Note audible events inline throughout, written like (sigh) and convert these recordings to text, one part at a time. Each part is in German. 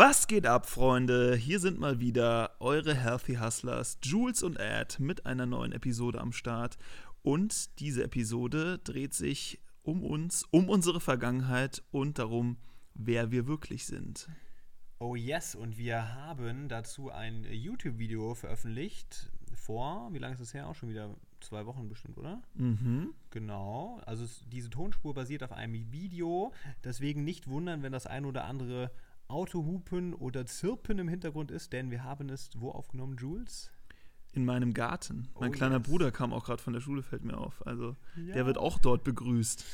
Was geht ab, Freunde? Hier sind mal wieder eure Healthy Hustlers, Jules und Ed, mit einer neuen Episode am Start. Und diese Episode dreht sich um uns, um unsere Vergangenheit und darum, wer wir wirklich sind. Oh yes, und wir haben dazu ein YouTube-Video veröffentlicht vor, wie lange ist das her? Auch schon wieder zwei Wochen bestimmt, oder? Mhm. Genau. Also es, diese Tonspur basiert auf einem Video. Deswegen nicht wundern, wenn das ein oder andere Autohupen oder Zirpen im Hintergrund ist, denn wir haben es wo aufgenommen, Jules? In meinem Garten. Mein Oh, kleiner yes. Bruder kam auch gerade von der Schule, fällt mir auf. Also, Ja. der wird auch dort begrüßt.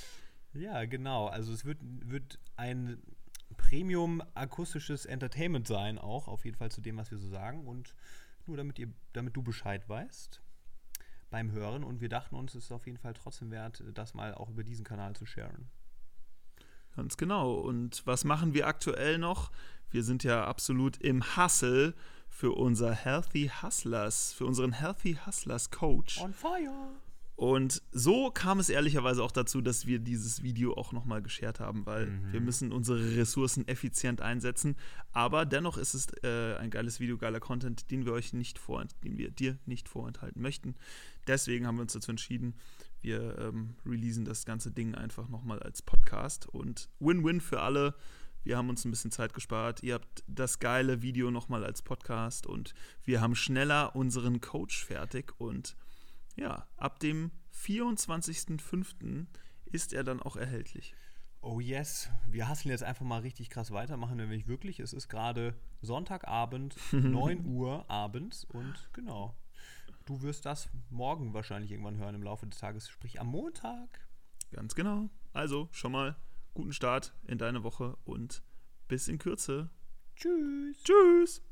Ja, genau. Also es wird, wird ein Premium-akustisches Entertainment sein, auch auf jeden Fall zu dem, was wir so sagen. Und nur damit, ihr, damit du Bescheid weißt beim Hören. Und wir dachten uns, es ist auf jeden Fall trotzdem wert, das mal auch über diesen Kanal zu sharen. Ganz genau. Und was machen wir aktuell noch? Wir sind ja absolut im Hustle für unser Healthy Hustlers, für unseren Healthy Hustlers Coach. On fire! Und so kam es ehrlicherweise auch dazu, dass wir dieses Video auch nochmal geshared haben, weil Mhm. wir müssen unsere Ressourcen effizient einsetzen. Aber dennoch ist es äh, ein geiles Video, geiler Content, den wir euch nicht vorent den wir dir nicht vorenthalten möchten. Deswegen haben wir uns dazu entschieden, wir ähm, releasen das ganze Ding einfach nochmal als Podcast und Win-Win für alle. Wir haben uns ein bisschen Zeit gespart. Ihr habt das geile Video nochmal als Podcast und wir haben schneller unseren Coach fertig und ja, ab dem 24.05. ist er dann auch erhältlich. Oh yes, wir hasseln jetzt einfach mal richtig krass weiter, machen wir nämlich wirklich. Es ist gerade Sonntagabend, (laughs) 9 Uhr abends und genau. Du wirst das morgen wahrscheinlich irgendwann hören im Laufe des Tages, sprich am Montag. Ganz genau. Also schon mal guten Start in deine Woche und bis in Kürze. Tschüss. Tschüss.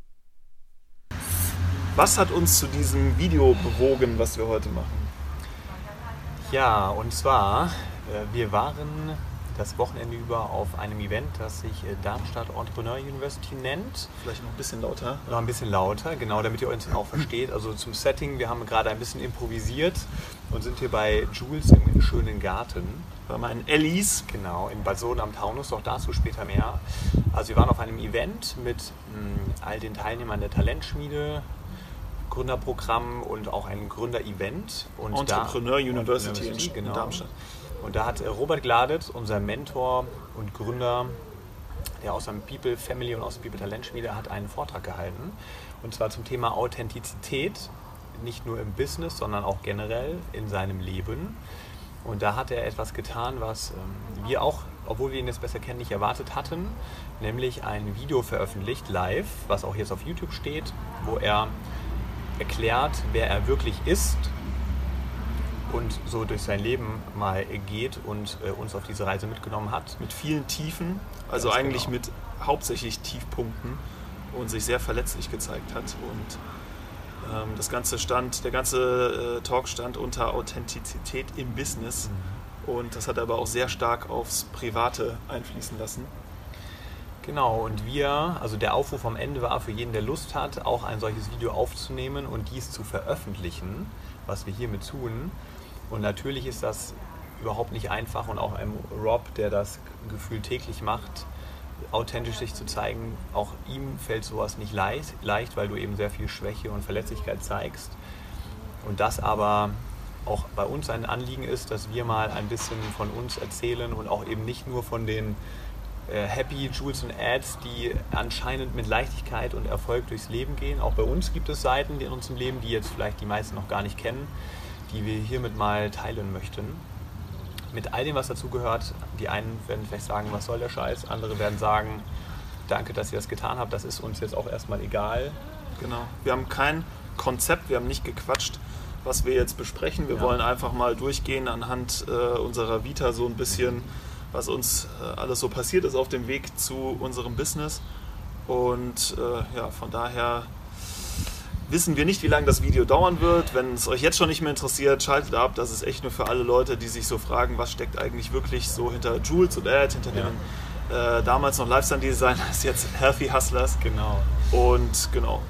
Was hat uns zu diesem Video bewogen, was wir heute machen? Ja, und zwar, äh, wir waren das Wochenende über auf einem Event, das sich äh, Darmstadt Entrepreneur University nennt. Vielleicht noch ein bisschen lauter. Noch ein bisschen lauter, genau, damit ihr uns auch versteht. Also zum Setting, wir haben gerade ein bisschen improvisiert und sind hier bei Jules im schönen Garten. Bei meinen Ellis. Genau, in Bad Soden am Taunus, auch dazu später mehr. Also wir waren auf einem Event mit mh, all den Teilnehmern der Talentschmiede, Gründerprogramm und auch einem Gründer-Event. Und Entrepreneur da, University in, in genau. Darmstadt. Und da hat äh, Robert Gladet, unser Mentor und Gründer, der aus der People Family und aus der People Talentschmiede, hat einen Vortrag gehalten. Und zwar zum Thema Authentizität, nicht nur im Business, sondern auch generell in seinem Leben. Und da hat er etwas getan, was ähm, wir auch, obwohl wir ihn jetzt besser kennen, nicht erwartet hatten, nämlich ein Video veröffentlicht, live, was auch jetzt auf YouTube steht, wo er erklärt, wer er wirklich ist und so durch sein Leben mal geht und äh, uns auf diese Reise mitgenommen hat. Mit vielen Tiefen, also Ganz eigentlich genau. mit hauptsächlich Tiefpunkten und sich sehr verletzlich gezeigt hat. Und ähm, das ganze stand, der ganze äh, Talk stand unter Authentizität im Business. Und das hat er aber auch sehr stark aufs Private einfließen lassen. Genau, und wir, also der Aufruf am Ende war für jeden, der Lust hat, auch ein solches Video aufzunehmen und dies zu veröffentlichen, was wir hiermit tun. Und natürlich ist das überhaupt nicht einfach und auch einem Rob, der das Gefühl täglich macht, authentisch sich zu zeigen, auch ihm fällt sowas nicht leicht, leicht, weil du eben sehr viel Schwäche und Verletzlichkeit zeigst. Und das aber auch bei uns ein Anliegen ist, dass wir mal ein bisschen von uns erzählen und auch eben nicht nur von den Happy Jules und Ads, die anscheinend mit Leichtigkeit und Erfolg durchs Leben gehen. Auch bei uns gibt es Seiten in unserem Leben, die jetzt vielleicht die meisten noch gar nicht kennen, die wir hiermit mal teilen möchten. Mit all dem, was dazugehört. Die einen werden vielleicht sagen, was soll der Scheiß? Andere werden sagen, danke, dass ihr das getan habt. Das ist uns jetzt auch erstmal egal. Genau. Wir haben kein Konzept, wir haben nicht gequatscht, was wir jetzt besprechen. Wir Ja. wollen einfach mal durchgehen anhand äh, unserer Vita so ein bisschen, was uns äh, alles so passiert ist auf dem Weg zu unserem Business. Und äh, ja, von daher wissen wir nicht, wie lange das Video dauern wird. Wenn es euch jetzt schon nicht mehr interessiert, schaltet ab. Das ist echt nur für alle Leute, die sich so fragen, was steckt eigentlich wirklich so hinter Jules und Ed, hinter ja. den äh, damals noch Lifestyle-Designers, (laughs) jetzt Healthy Hustlers. Genau. Und genau.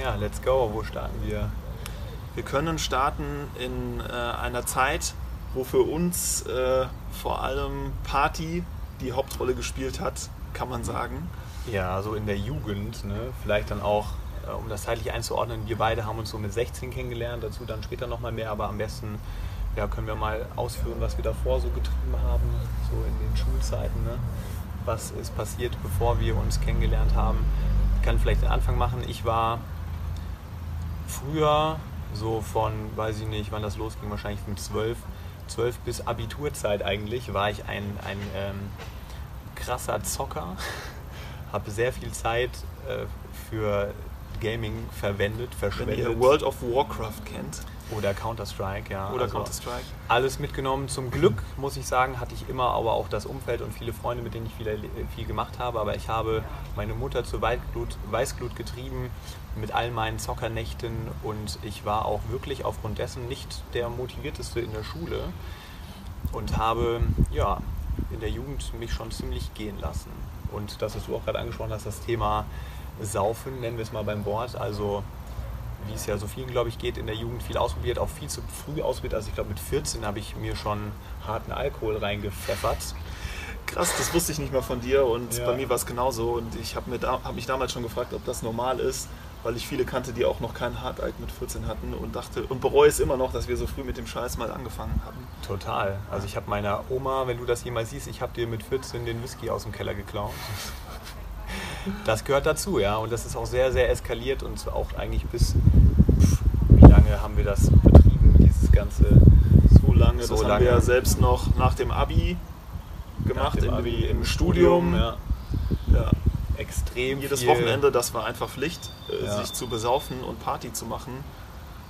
Ja, let's go. Wo starten wir? Wir können starten in äh, einer Zeit, wo für uns äh, vor allem Party die Hauptrolle gespielt hat, kann man sagen. Ja, so in der Jugend, ne? vielleicht dann auch, äh, um das zeitlich einzuordnen, wir beide haben uns so mit 16 kennengelernt, dazu dann später nochmal mehr, aber am besten ja, können wir mal ausführen, was wir davor so getrieben haben, so in den Schulzeiten. Ne? Was ist passiert, bevor wir uns kennengelernt haben? Ich kann vielleicht den Anfang machen. Ich war früher so von, weiß ich nicht, wann das losging, wahrscheinlich von 12, 12 bis Abiturzeit eigentlich, war ich ein, ein ähm, krasser Zocker (laughs) habe sehr viel Zeit äh, für Gaming verwendet, verschwendet. Wenn ihr World of Warcraft kennt. Oder Counter-Strike, ja. Oder also Counter-Strike. Alles mitgenommen. Zum Glück, muss ich sagen, hatte ich immer aber auch das Umfeld und viele Freunde, mit denen ich viel, viel gemacht habe. Aber ich habe meine Mutter zur Weißglut, Weißglut getrieben mit all meinen Zockernächten und ich war auch wirklich aufgrund dessen nicht der motivierteste in der Schule und habe ja in der Jugend mich schon ziemlich gehen lassen. Und das, was du auch gerade angesprochen hast, das Thema Saufen, nennen wir es mal beim Wort. Also wie es ja so vielen, glaube ich, geht, in der Jugend viel ausprobiert, auch viel zu früh ausprobiert. Also ich glaube, mit 14 habe ich mir schon harten Alkohol reingepfeffert. Krass, das wusste ich nicht mal von dir und ja. bei mir war es genauso. Und ich habe hab mich damals schon gefragt, ob das normal ist, weil ich viele kannte, die auch noch keinen Hartalk mit 14 hatten und dachte und bereue es immer noch, dass wir so früh mit dem Scheiß mal angefangen haben. Total. Also ich habe meiner Oma, wenn du das jemals siehst, ich habe dir mit 14 den Whisky aus dem Keller geklaut. Das gehört dazu, ja. Und das ist auch sehr, sehr eskaliert und auch eigentlich bis, wie lange haben wir das betrieben, dieses ganze... So lange, so das lange. haben wir ja selbst noch nach dem Abi gemacht, dem Abi im, im Studium. Studium ja. Extrem Jedes. Wochenende, das war einfach Pflicht, äh, ja. sich zu besaufen und Party zu machen,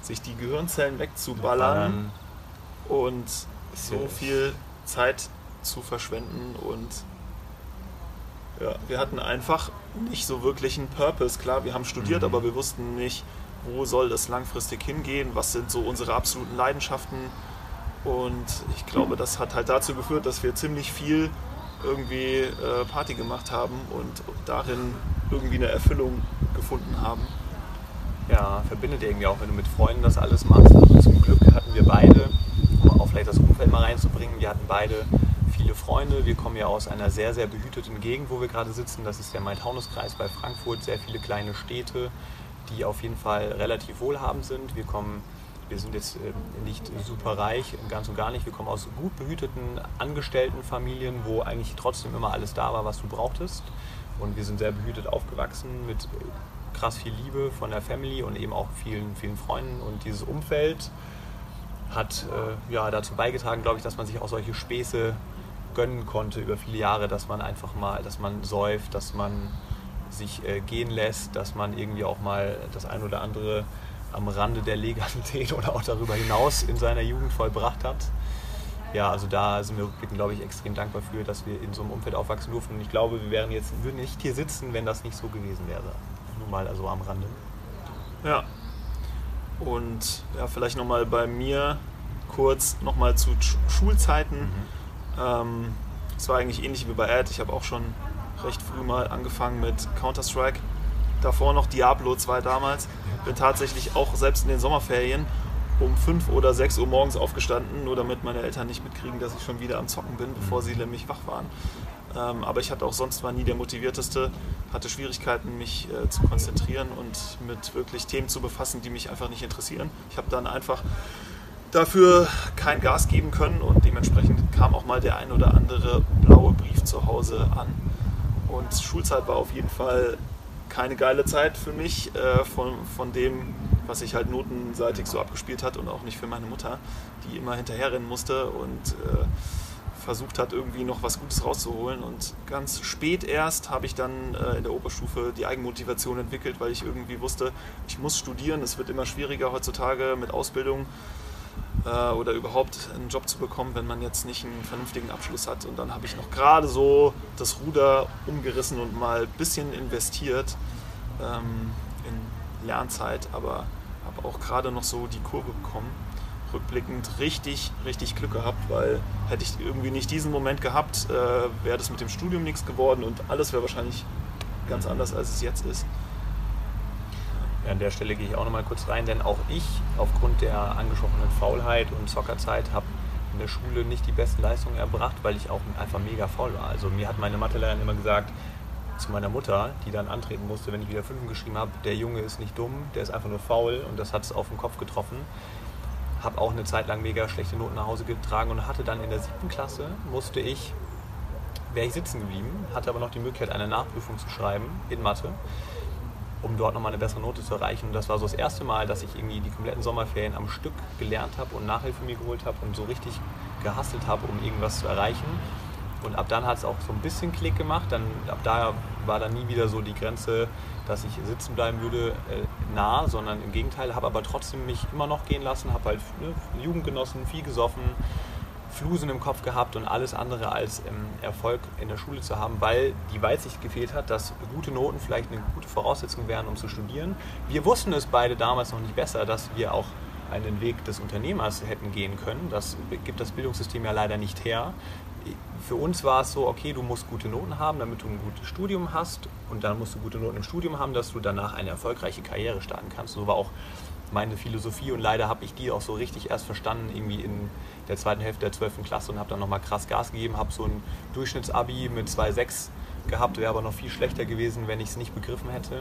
sich die Gehirnzellen wegzuballern ja. und so viel Zeit zu verschwenden und ja, wir hatten einfach nicht so wirklich einen Purpose. Klar, wir haben studiert, mhm. aber wir wussten nicht, wo soll das langfristig hingehen, was sind so unsere absoluten Leidenschaften. Und ich glaube, das hat halt dazu geführt, dass wir ziemlich viel irgendwie äh, Party gemacht haben und darin irgendwie eine Erfüllung gefunden haben. Ja, verbindet irgendwie auch, wenn du mit Freunden das alles machst. Also zum Glück hatten wir beide, um auch vielleicht das Umfeld mal reinzubringen, wir hatten beide viele Freunde. Wir kommen ja aus einer sehr, sehr behüteten Gegend, wo wir gerade sitzen. Das ist der Main-Taunus-Kreis bei Frankfurt, sehr viele kleine Städte, die auf jeden Fall relativ wohlhabend sind. Wir kommen wir sind jetzt ähm, nicht super reich, ganz und gar nicht. Wir kommen aus gut behüteten Angestelltenfamilien, wo eigentlich trotzdem immer alles da war, was du brauchtest. Und wir sind sehr behütet aufgewachsen mit äh, krass viel Liebe von der Family und eben auch vielen, vielen Freunden. Und dieses Umfeld hat äh, ja, dazu beigetragen, glaube ich, dass man sich auch solche Späße gönnen konnte über viele Jahre, dass man einfach mal, dass man säuft, dass man sich äh, gehen lässt, dass man irgendwie auch mal das ein oder andere am Rande der Legalität (laughs) oder auch darüber hinaus in seiner Jugend vollbracht hat. Ja, also da sind wir rückblickend, glaube ich, extrem dankbar für, dass wir in so einem Umfeld aufwachsen durften. Und ich glaube, wir wären jetzt, würden nicht hier sitzen, wenn das nicht so gewesen wäre. Nur mal also am Rande. Ja. Und ja, vielleicht nochmal bei mir kurz nochmal zu Schulzeiten. Mhm. Ähm, es war eigentlich ähnlich wie bei Ed. Ich habe auch schon recht früh mal angefangen mit Counter-Strike. Davor noch Diablo 2 damals tatsächlich auch selbst in den Sommerferien um 5 oder 6 Uhr morgens aufgestanden, nur damit meine Eltern nicht mitkriegen, dass ich schon wieder am Zocken bin, bevor sie nämlich wach waren. Ähm, aber ich hatte auch sonst war nie der motivierteste, hatte Schwierigkeiten, mich äh, zu konzentrieren und mit wirklich Themen zu befassen, die mich einfach nicht interessieren. Ich habe dann einfach dafür kein Gas geben können und dementsprechend kam auch mal der ein oder andere blaue Brief zu Hause an. Und Schulzeit war auf jeden Fall keine geile Zeit für mich äh, von, von dem, was sich halt notenseitig so abgespielt hat und auch nicht für meine Mutter, die immer hinterherrennen musste und äh, versucht hat, irgendwie noch was Gutes rauszuholen. Und ganz spät erst habe ich dann äh, in der Oberstufe die Eigenmotivation entwickelt, weil ich irgendwie wusste, ich muss studieren, es wird immer schwieriger heutzutage mit Ausbildung. Äh, oder überhaupt einen Job zu bekommen, wenn man jetzt nicht einen vernünftigen Abschluss hat. Und dann habe ich noch gerade so das Ruder umgerissen und mal ein bisschen investiert ähm, in Lernzeit, aber habe auch gerade noch so die Kurve bekommen. Rückblickend richtig, richtig Glück gehabt, weil hätte ich irgendwie nicht diesen Moment gehabt, äh, wäre das mit dem Studium nichts geworden und alles wäre wahrscheinlich ganz anders, als es jetzt ist. An der Stelle gehe ich auch noch mal kurz rein, denn auch ich aufgrund der angesprochenen Faulheit und Zockerzeit habe in der Schule nicht die besten Leistungen erbracht, weil ich auch einfach mega faul war. Also mir hat meine Mathelehrerin immer gesagt, zu meiner Mutter, die dann antreten musste, wenn ich wieder Fünfen geschrieben habe, der Junge ist nicht dumm, der ist einfach nur faul und das hat es auf den Kopf getroffen. Habe auch eine Zeit lang mega schlechte Noten nach Hause getragen und hatte dann in der siebten Klasse, musste ich, wäre ich sitzen geblieben, hatte aber noch die Möglichkeit, eine Nachprüfung zu schreiben in Mathe um dort nochmal eine bessere Note zu erreichen. Und das war so das erste Mal, dass ich irgendwie die kompletten Sommerferien am Stück gelernt habe und Nachhilfe mir geholt habe und so richtig gehasselt habe, um irgendwas zu erreichen. Und ab dann hat es auch so ein bisschen Klick gemacht. Dann, ab da war dann nie wieder so die Grenze, dass ich sitzen bleiben würde, äh, nah, sondern im Gegenteil, habe aber trotzdem mich immer noch gehen lassen, habe halt ne, Jugend genossen, viel gesoffen, Flusen im Kopf gehabt und alles andere als ähm, Erfolg in der Schule zu haben, weil die Weitsicht gefehlt hat, dass gute Noten vielleicht eine gute Voraussetzung wären, um zu studieren. Wir wussten es beide damals noch nicht besser, dass wir auch einen Weg des Unternehmers hätten gehen können. Das gibt das Bildungssystem ja leider nicht her. Für uns war es so, okay, du musst gute Noten haben, damit du ein gutes Studium hast und dann musst du gute Noten im Studium haben, dass du danach eine erfolgreiche Karriere starten kannst. So war auch meine Philosophie und leider habe ich die auch so richtig erst verstanden, irgendwie in der zweiten Hälfte der 12. Klasse und habe dann nochmal krass Gas gegeben, habe so ein Durchschnittsabi mit 2,6 gehabt, wäre aber noch viel schlechter gewesen, wenn ich es nicht begriffen hätte.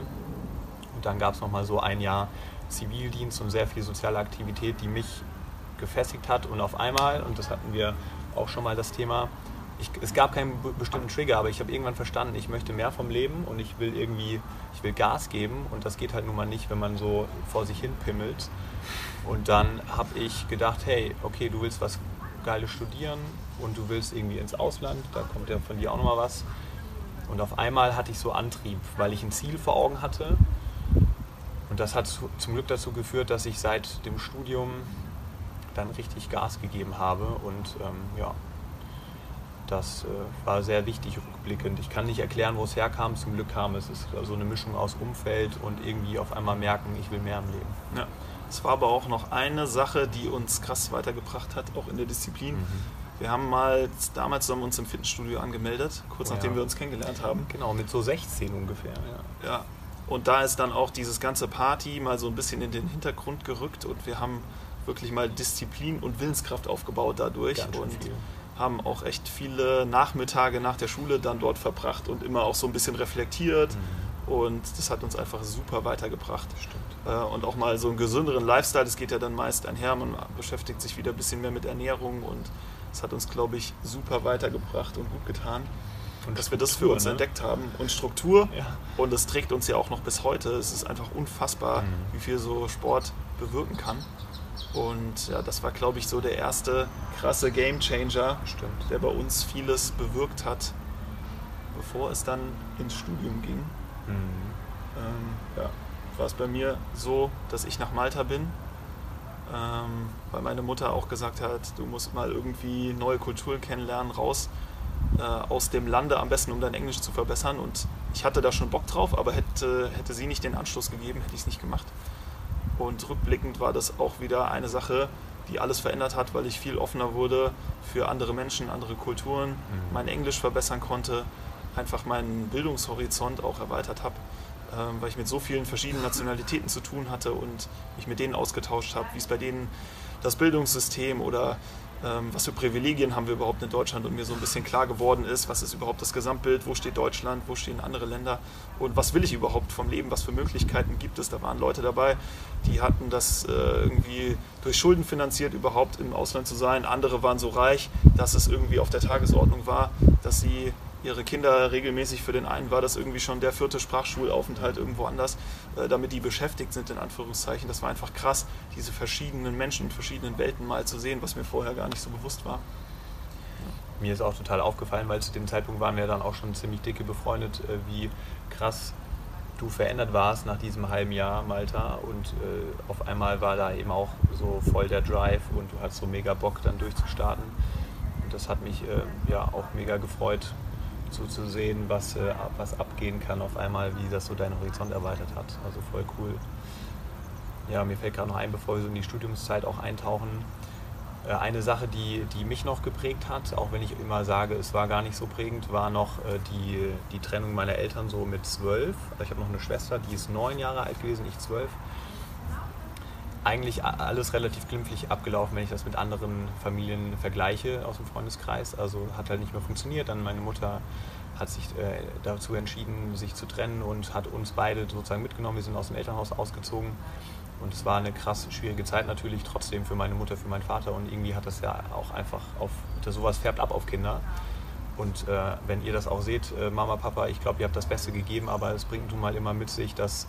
Und dann gab es nochmal so ein Jahr Zivildienst und sehr viel soziale Aktivität, die mich gefestigt hat und auf einmal, und das hatten wir auch schon mal das Thema, ich, es gab keinen bestimmten Trigger, aber ich habe irgendwann verstanden, ich möchte mehr vom Leben und ich will irgendwie, ich will Gas geben und das geht halt nun mal nicht, wenn man so vor sich hin pimmelt. Und dann habe ich gedacht, hey, okay, du willst was Geiles studieren und du willst irgendwie ins Ausland, da kommt ja von dir auch nochmal was. Und auf einmal hatte ich so Antrieb, weil ich ein Ziel vor Augen hatte. Und das hat zum Glück dazu geführt, dass ich seit dem Studium dann richtig Gas gegeben habe und ähm, ja, das äh, war sehr wichtig rückblickend. Ich kann nicht erklären, wo es herkam. Zum Glück kam es. Es ist so eine Mischung aus Umfeld und irgendwie auf einmal merken, ich will mehr im Leben. Ja. Es war aber auch noch eine Sache, die uns krass weitergebracht hat, auch in der Disziplin. Mhm. Wir haben mal damals haben uns im Fitnessstudio angemeldet, kurz ja. nachdem wir uns kennengelernt haben. Genau, mit so 16 ungefähr. Ja. ja. Und da ist dann auch dieses ganze Party mal so ein bisschen in den Hintergrund gerückt und wir haben wirklich mal Disziplin und Willenskraft aufgebaut dadurch. Ganz und viel haben auch echt viele Nachmittage nach der Schule dann dort verbracht und immer auch so ein bisschen reflektiert. Mhm. Und das hat uns einfach super weitergebracht. Stimmt. Äh, und auch mal so einen gesünderen Lifestyle, das geht ja dann meist einher. Man beschäftigt sich wieder ein bisschen mehr mit Ernährung und das hat uns, glaube ich, super weitergebracht und gut getan. Und dass wir das für uns ne? entdeckt haben. Und Struktur. Ja. Und das trägt uns ja auch noch bis heute. Es ist einfach unfassbar, mhm. wie viel so Sport bewirken kann. Und ja, das war, glaube ich, so der erste krasse Game Changer, Stimmt. der bei uns vieles bewirkt hat, bevor es dann ins Studium ging. Mhm. Ähm, ja, war es bei mir so, dass ich nach Malta bin, ähm, weil meine Mutter auch gesagt hat, du musst mal irgendwie neue Kulturen kennenlernen, raus äh, aus dem Lande, am besten um dein Englisch zu verbessern. Und ich hatte da schon Bock drauf, aber hätte, hätte sie nicht den Anschluss gegeben, hätte ich es nicht gemacht. Und rückblickend war das auch wieder eine Sache, die alles verändert hat, weil ich viel offener wurde für andere Menschen, andere Kulturen, mhm. mein Englisch verbessern konnte, einfach meinen Bildungshorizont auch erweitert habe, ähm, weil ich mit so vielen verschiedenen Nationalitäten zu tun hatte und mich mit denen ausgetauscht habe, wie es bei denen das Bildungssystem oder was für Privilegien haben wir überhaupt in Deutschland? Und mir so ein bisschen klar geworden ist, was ist überhaupt das Gesamtbild, wo steht Deutschland, wo stehen andere Länder? Und was will ich überhaupt vom Leben, was für Möglichkeiten gibt es. Da waren Leute dabei, die hatten das äh, irgendwie durch Schulden finanziert, überhaupt im Ausland zu sein. Andere waren so reich, dass es irgendwie auf der Tagesordnung war, dass sie ihre Kinder regelmäßig, für den einen war das irgendwie schon der vierte Sprachschulaufenthalt irgendwo anders, äh, damit die beschäftigt sind, in Anführungszeichen. Das war einfach krass, diese verschiedenen Menschen in verschiedenen Welten mal zu sehen, was mir vorher gar nicht so bewusst war. Mir ist auch total aufgefallen, weil zu dem Zeitpunkt waren wir dann auch schon ziemlich dicke befreundet, äh, wie krass du verändert warst nach diesem halben Jahr Malta und äh, auf einmal war da eben auch so voll der Drive und du hattest so mega Bock dann durchzustarten. Und das hat mich äh, ja auch mega gefreut, so zu sehen, was, äh, was abgehen kann auf einmal, wie das so deinen Horizont erweitert hat. Also voll cool. Ja, mir fällt gerade noch ein, bevor wir so in die Studiumszeit auch eintauchen, äh, eine Sache, die, die mich noch geprägt hat, auch wenn ich immer sage, es war gar nicht so prägend, war noch äh, die, die Trennung meiner Eltern so mit zwölf. Ich habe noch eine Schwester, die ist neun Jahre alt gewesen, ich zwölf. Eigentlich alles relativ glimpflich abgelaufen, wenn ich das mit anderen Familien vergleiche aus dem Freundeskreis. Also hat halt nicht mehr funktioniert. Dann meine Mutter hat sich äh, dazu entschieden, sich zu trennen und hat uns beide sozusagen mitgenommen. Wir sind aus dem Elternhaus ausgezogen und es war eine krass schwierige Zeit natürlich trotzdem für meine Mutter, für meinen Vater. Und irgendwie hat das ja auch einfach auf, sowas färbt ab auf Kinder. Und äh, wenn ihr das auch seht, äh, Mama, Papa, ich glaube, ihr habt das Beste gegeben, aber es bringt nun mal immer mit sich, dass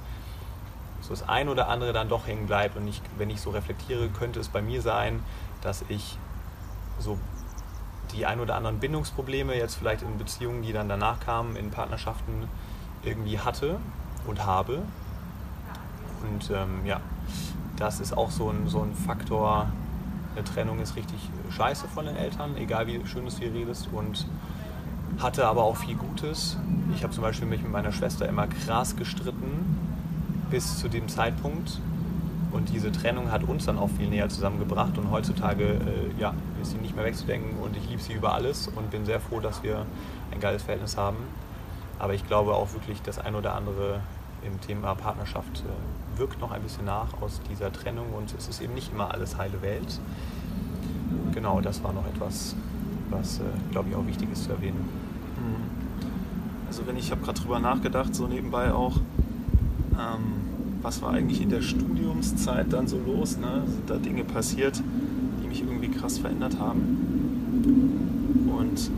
so das ein oder andere dann doch hängen bleibt. Und ich, wenn ich so reflektiere, könnte es bei mir sein, dass ich so die ein oder anderen Bindungsprobleme jetzt vielleicht in Beziehungen, die dann danach kamen, in Partnerschaften irgendwie hatte und habe. Und ähm, ja, das ist auch so ein, so ein Faktor. Eine Trennung ist richtig scheiße von den Eltern, egal wie schön es hier redest. Und hatte aber auch viel Gutes. Ich habe zum Beispiel mich mit meiner Schwester immer krass gestritten bis zu dem Zeitpunkt. Und diese Trennung hat uns dann auch viel näher zusammengebracht. Und heutzutage äh, ja, ist sie nicht mehr wegzudenken und ich liebe sie über alles und bin sehr froh, dass wir ein geiles Verhältnis haben. Aber ich glaube auch wirklich, das ein oder andere im Thema Partnerschaft äh, wirkt noch ein bisschen nach aus dieser Trennung und es ist eben nicht immer alles heile Welt. Genau, das war noch etwas, was, äh, glaube ich, auch wichtig ist zu erwähnen. Mhm. Also wenn ich habe gerade drüber nachgedacht, so nebenbei auch, ähm, was war eigentlich in der Studiumszeit dann so los? Ne? Sind da Dinge passiert, die mich irgendwie krass verändert haben? Und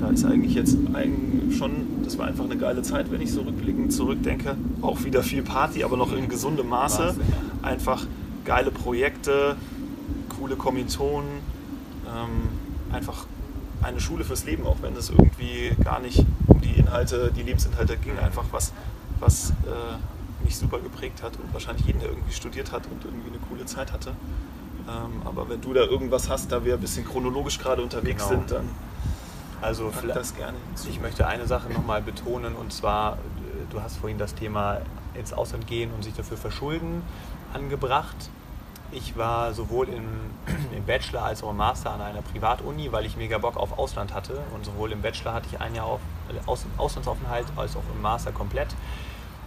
da ist eigentlich jetzt ein, schon, das war einfach eine geile Zeit, wenn ich so rückblickend zurückdenke. Auch wieder viel Party, aber noch in gesundem Maße. Einfach geile Projekte, coole Kommilitonen, ähm, einfach eine Schule fürs Leben, auch wenn es irgendwie gar nicht um die Inhalte, die Lebensinhalte ging, einfach was, was äh, mich super geprägt hat und wahrscheinlich jeden, der irgendwie studiert hat und irgendwie eine coole Zeit hatte. Ähm, aber wenn du da irgendwas hast, da wir ein bisschen chronologisch gerade unterwegs genau. sind, dann also das gerne hinzu. ich möchte eine Sache nochmal betonen und zwar, äh, du hast vorhin das Thema ins Ausland gehen und sich dafür verschulden angebracht. Ich war sowohl im, (clears throat) im Bachelor als auch im Master an einer Privatuni, weil ich mega Bock auf Ausland hatte. Und sowohl im Bachelor hatte ich ein Jahr auf äh, Aus, Auslandsaufenthalt als auch im Master komplett.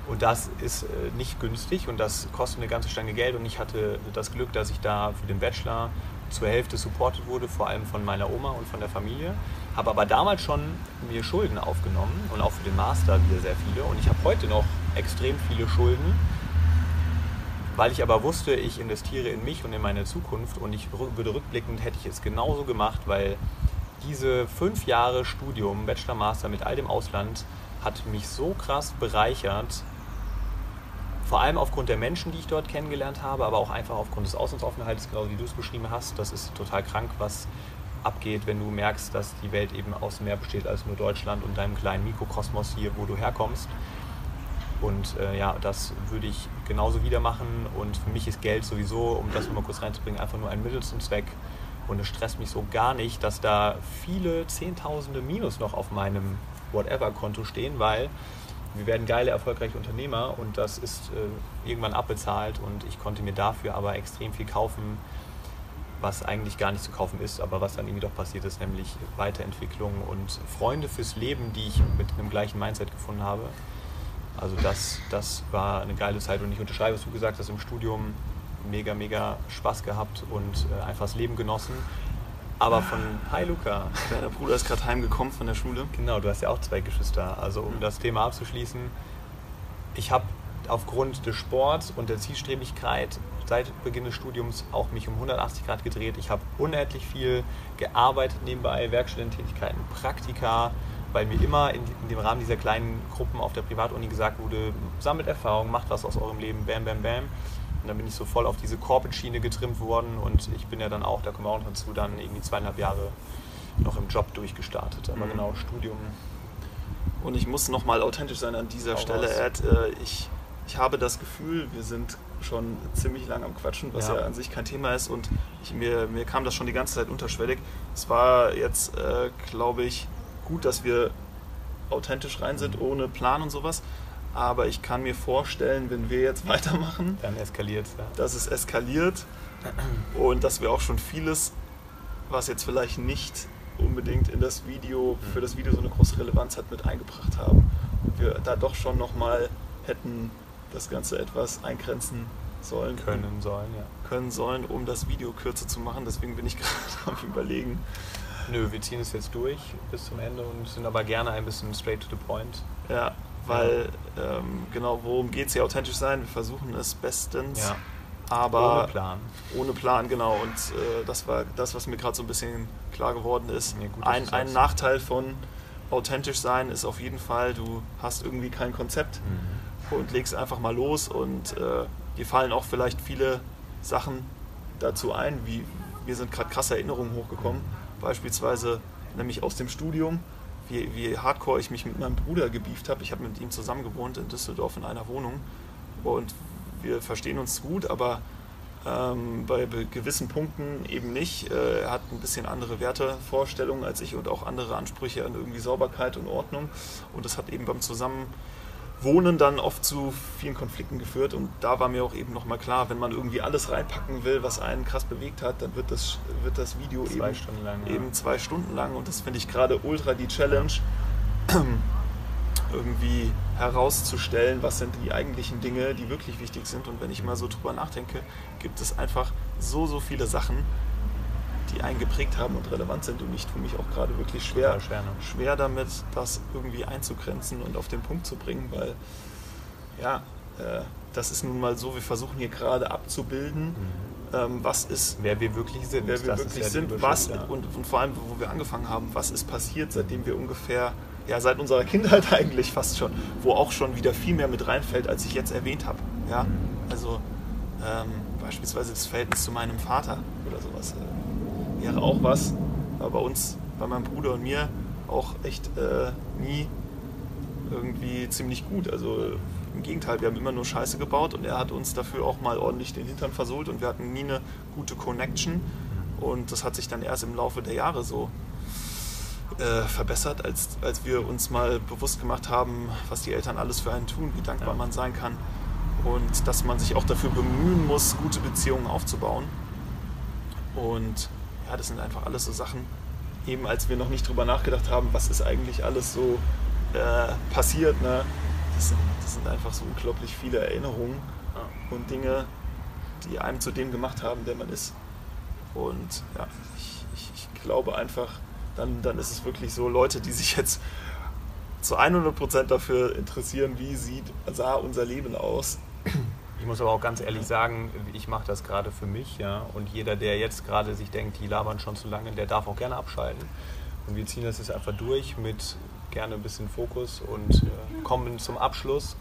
Und das ist äh, nicht günstig und das kostet eine ganze Stange Geld. Und ich hatte das Glück, dass ich da für den Bachelor zur Hälfte supportet wurde, vor allem von meiner Oma und von der Familie. Habe aber damals schon mir Schulden aufgenommen und auch für den Master wieder sehr viele. Und ich habe heute noch extrem viele Schulden, weil ich aber wusste, ich investiere in mich und in meine Zukunft. Und ich würde rückblickend hätte ich es genauso gemacht, weil diese fünf Jahre Studium, Bachelor, Master mit all dem Ausland, hat mich so krass bereichert, vor allem aufgrund der Menschen, die ich dort kennengelernt habe, aber auch einfach aufgrund des Auslandsaufenthalts, genau wie du es beschrieben hast. Das ist total krank, was abgeht, wenn du merkst, dass die Welt eben aus mehr besteht als nur Deutschland und deinem kleinen Mikrokosmos hier, wo du herkommst. Und äh, ja, das würde ich genauso wieder machen. Und für mich ist Geld sowieso, um das nochmal kurz reinzubringen, einfach nur ein Mittel zum Zweck. Und es stresst mich so gar nicht, dass da viele Zehntausende Minus noch auf meinem Whatever-Konto stehen, weil wir werden geile, erfolgreiche Unternehmer und das ist äh, irgendwann abbezahlt und ich konnte mir dafür aber extrem viel kaufen, was eigentlich gar nicht zu kaufen ist, aber was dann irgendwie doch passiert ist, nämlich Weiterentwicklung und Freunde fürs Leben, die ich mit einem gleichen Mindset gefunden habe. Also das, das war eine geile Zeit und ich unterschreibe, was du gesagt hast, im Studium mega, mega Spaß gehabt und äh, einfach das Leben genossen. Aber von, hi Luca. Dein Bruder ist gerade heimgekommen von der Schule. Genau, du hast ja auch zwei Geschwister. Also um das Thema abzuschließen, ich habe aufgrund des Sports und der Zielstrebigkeit seit Beginn des Studiums auch mich um 180 Grad gedreht. Ich habe unendlich viel gearbeitet nebenbei, Werkstudententätigkeiten, Praktika, weil mir immer in, in, dem Rahmen dieser kleinen Gruppen auf der Privatuni gesagt wurde, sammelt Erfahrung, macht was aus eurem Leben, bam, bam, bam. Und dann bin ich so voll auf diese Corporate-Schiene getrimmt worden und ich bin ja dann auch, da kommen wir auch noch dazu, dann irgendwie zweieinhalb Jahre noch im Job durchgestartet. Aber mhm. genau, Studium. Und ich muss nochmal authentisch sein an dieser Stelle. Ed. Äh, ich, ich habe das Gefühl, wir sind schon ziemlich lang am Quatschen, was ja, Ja. an sich kein Thema ist. Und ich, mir, mir kam das schon die ganze Zeit unterschwellig. Es war jetzt, äh, glaube ich, gut, dass wir authentisch rein sind, ohne Plan und sowas. Aber ich kann mir vorstellen, wenn wir jetzt (laughs) weitermachen, Dann eskaliert es. Ja. dass es eskaliert (clears throat) und dass wir auch schon vieles, was jetzt vielleicht nicht unbedingt in das Video, für das Video so eine große Relevanz hat, mit eingebracht haben. Und wir da doch schon nochmal hätten das Ganze etwas eingrenzen sollen. Können sollen, ja. Können sollen, um das Video kürzer zu machen. Deswegen bin ich (laughs) gerade am überlegen. Nö, wir ziehen es jetzt durch bis zum Ende und sind aber gerne ein bisschen straight to the point. Ja, weil ähm, genau, worum geht es hier authentisch sein? Wir versuchen es bestens. Ja. Aber Ohne Plan. Ohne Plan, genau. Und äh, das war das, was mir gerade so ein bisschen klar geworden ist. Ja, gut, ein, ein. Nachteil von authentisch sein ist auf jeden Fall, du hast irgendwie kein Konzept Mhm. und legst einfach mal los und äh, dir fallen auch vielleicht viele Sachen dazu ein, wie mir sind gerade krasse Erinnerungen hochgekommen, beispielsweise nämlich aus dem Studium, wie, wie hardcore ich mich mit meinem Bruder gebieft habe. Ich habe mit ihm zusammen gewohnt in Düsseldorf in einer Wohnung und wir verstehen uns gut, aber ähm, bei be- gewissen Punkten eben nicht. Äh, er hat ein bisschen andere Wertevorstellungen als ich und auch andere Ansprüche an irgendwie Sauberkeit und Ordnung. Und das hat eben beim Zusammenwohnen dann oft zu vielen Konflikten geführt. Und da war mir auch eben nochmal klar, wenn man irgendwie alles reinpacken will, was einen krass bewegt hat, dann wird das, wird das Video Zwei eben, Stunden lang. ja. eben zwei Stunden lang. Und das finde ich gerade ultra die Challenge. (clears throat) irgendwie herauszustellen, was sind die eigentlichen Dinge, die wirklich wichtig sind. Und wenn ich mal so drüber nachdenke, gibt es einfach so, so viele Sachen, die einen geprägt haben und relevant sind. Und ich tue mich auch gerade wirklich schwer, schwer, ne? schwer damit, das irgendwie einzugrenzen und auf den Punkt zu bringen, weil ja, äh, das ist nun mal so, wir versuchen hier gerade abzubilden, ähm, was ist Wer wir wirklich sind. wer wir wirklich ja sind, was und, und vor allem, wo wir angefangen haben, was ist passiert, seitdem wir ungefähr, ja, seit unserer Kindheit (laughs) eigentlich fast schon, wo auch schon wieder viel mehr mit reinfällt, als ich jetzt erwähnt habe. Ja? Also ähm, beispielsweise das Verhältnis zu meinem Vater oder sowas äh, wäre auch was, war bei uns, bei meinem Bruder und mir auch echt äh, nie irgendwie ziemlich gut. Also im Gegenteil, wir haben immer nur Scheiße gebaut und er hat uns dafür auch mal ordentlich den Hintern versohlt und wir hatten nie eine gute Connection. Und das hat sich dann erst im Laufe der Jahre so äh, verbessert, als, als wir uns mal bewusst gemacht haben, was die Eltern alles für einen tun, wie dankbar Ja. man sein kann und dass man sich auch dafür bemühen muss, gute Beziehungen aufzubauen. Und ja, das sind einfach alles so Sachen, eben als wir noch nicht drüber nachgedacht haben, was ist eigentlich alles so äh, passiert. Ne? Das, sind, das sind einfach so unglaublich viele Erinnerungen und Dinge, die einem zu dem gemacht haben, der man ist. Und ja, ich, ich, ich glaube einfach, dann, dann ist es wirklich so, Leute, die sich jetzt zu 100% dafür interessieren, wie sieht, sah unser Leben aus. Ich muss aber auch ganz ehrlich sagen, ich mache das gerade für mich, ja. Und jeder, der jetzt gerade sich denkt, die labern schon zu lange, der darf auch gerne abschalten. Und wir ziehen das jetzt einfach durch mit gerne ein bisschen Fokus und äh, kommen zum Abschluss.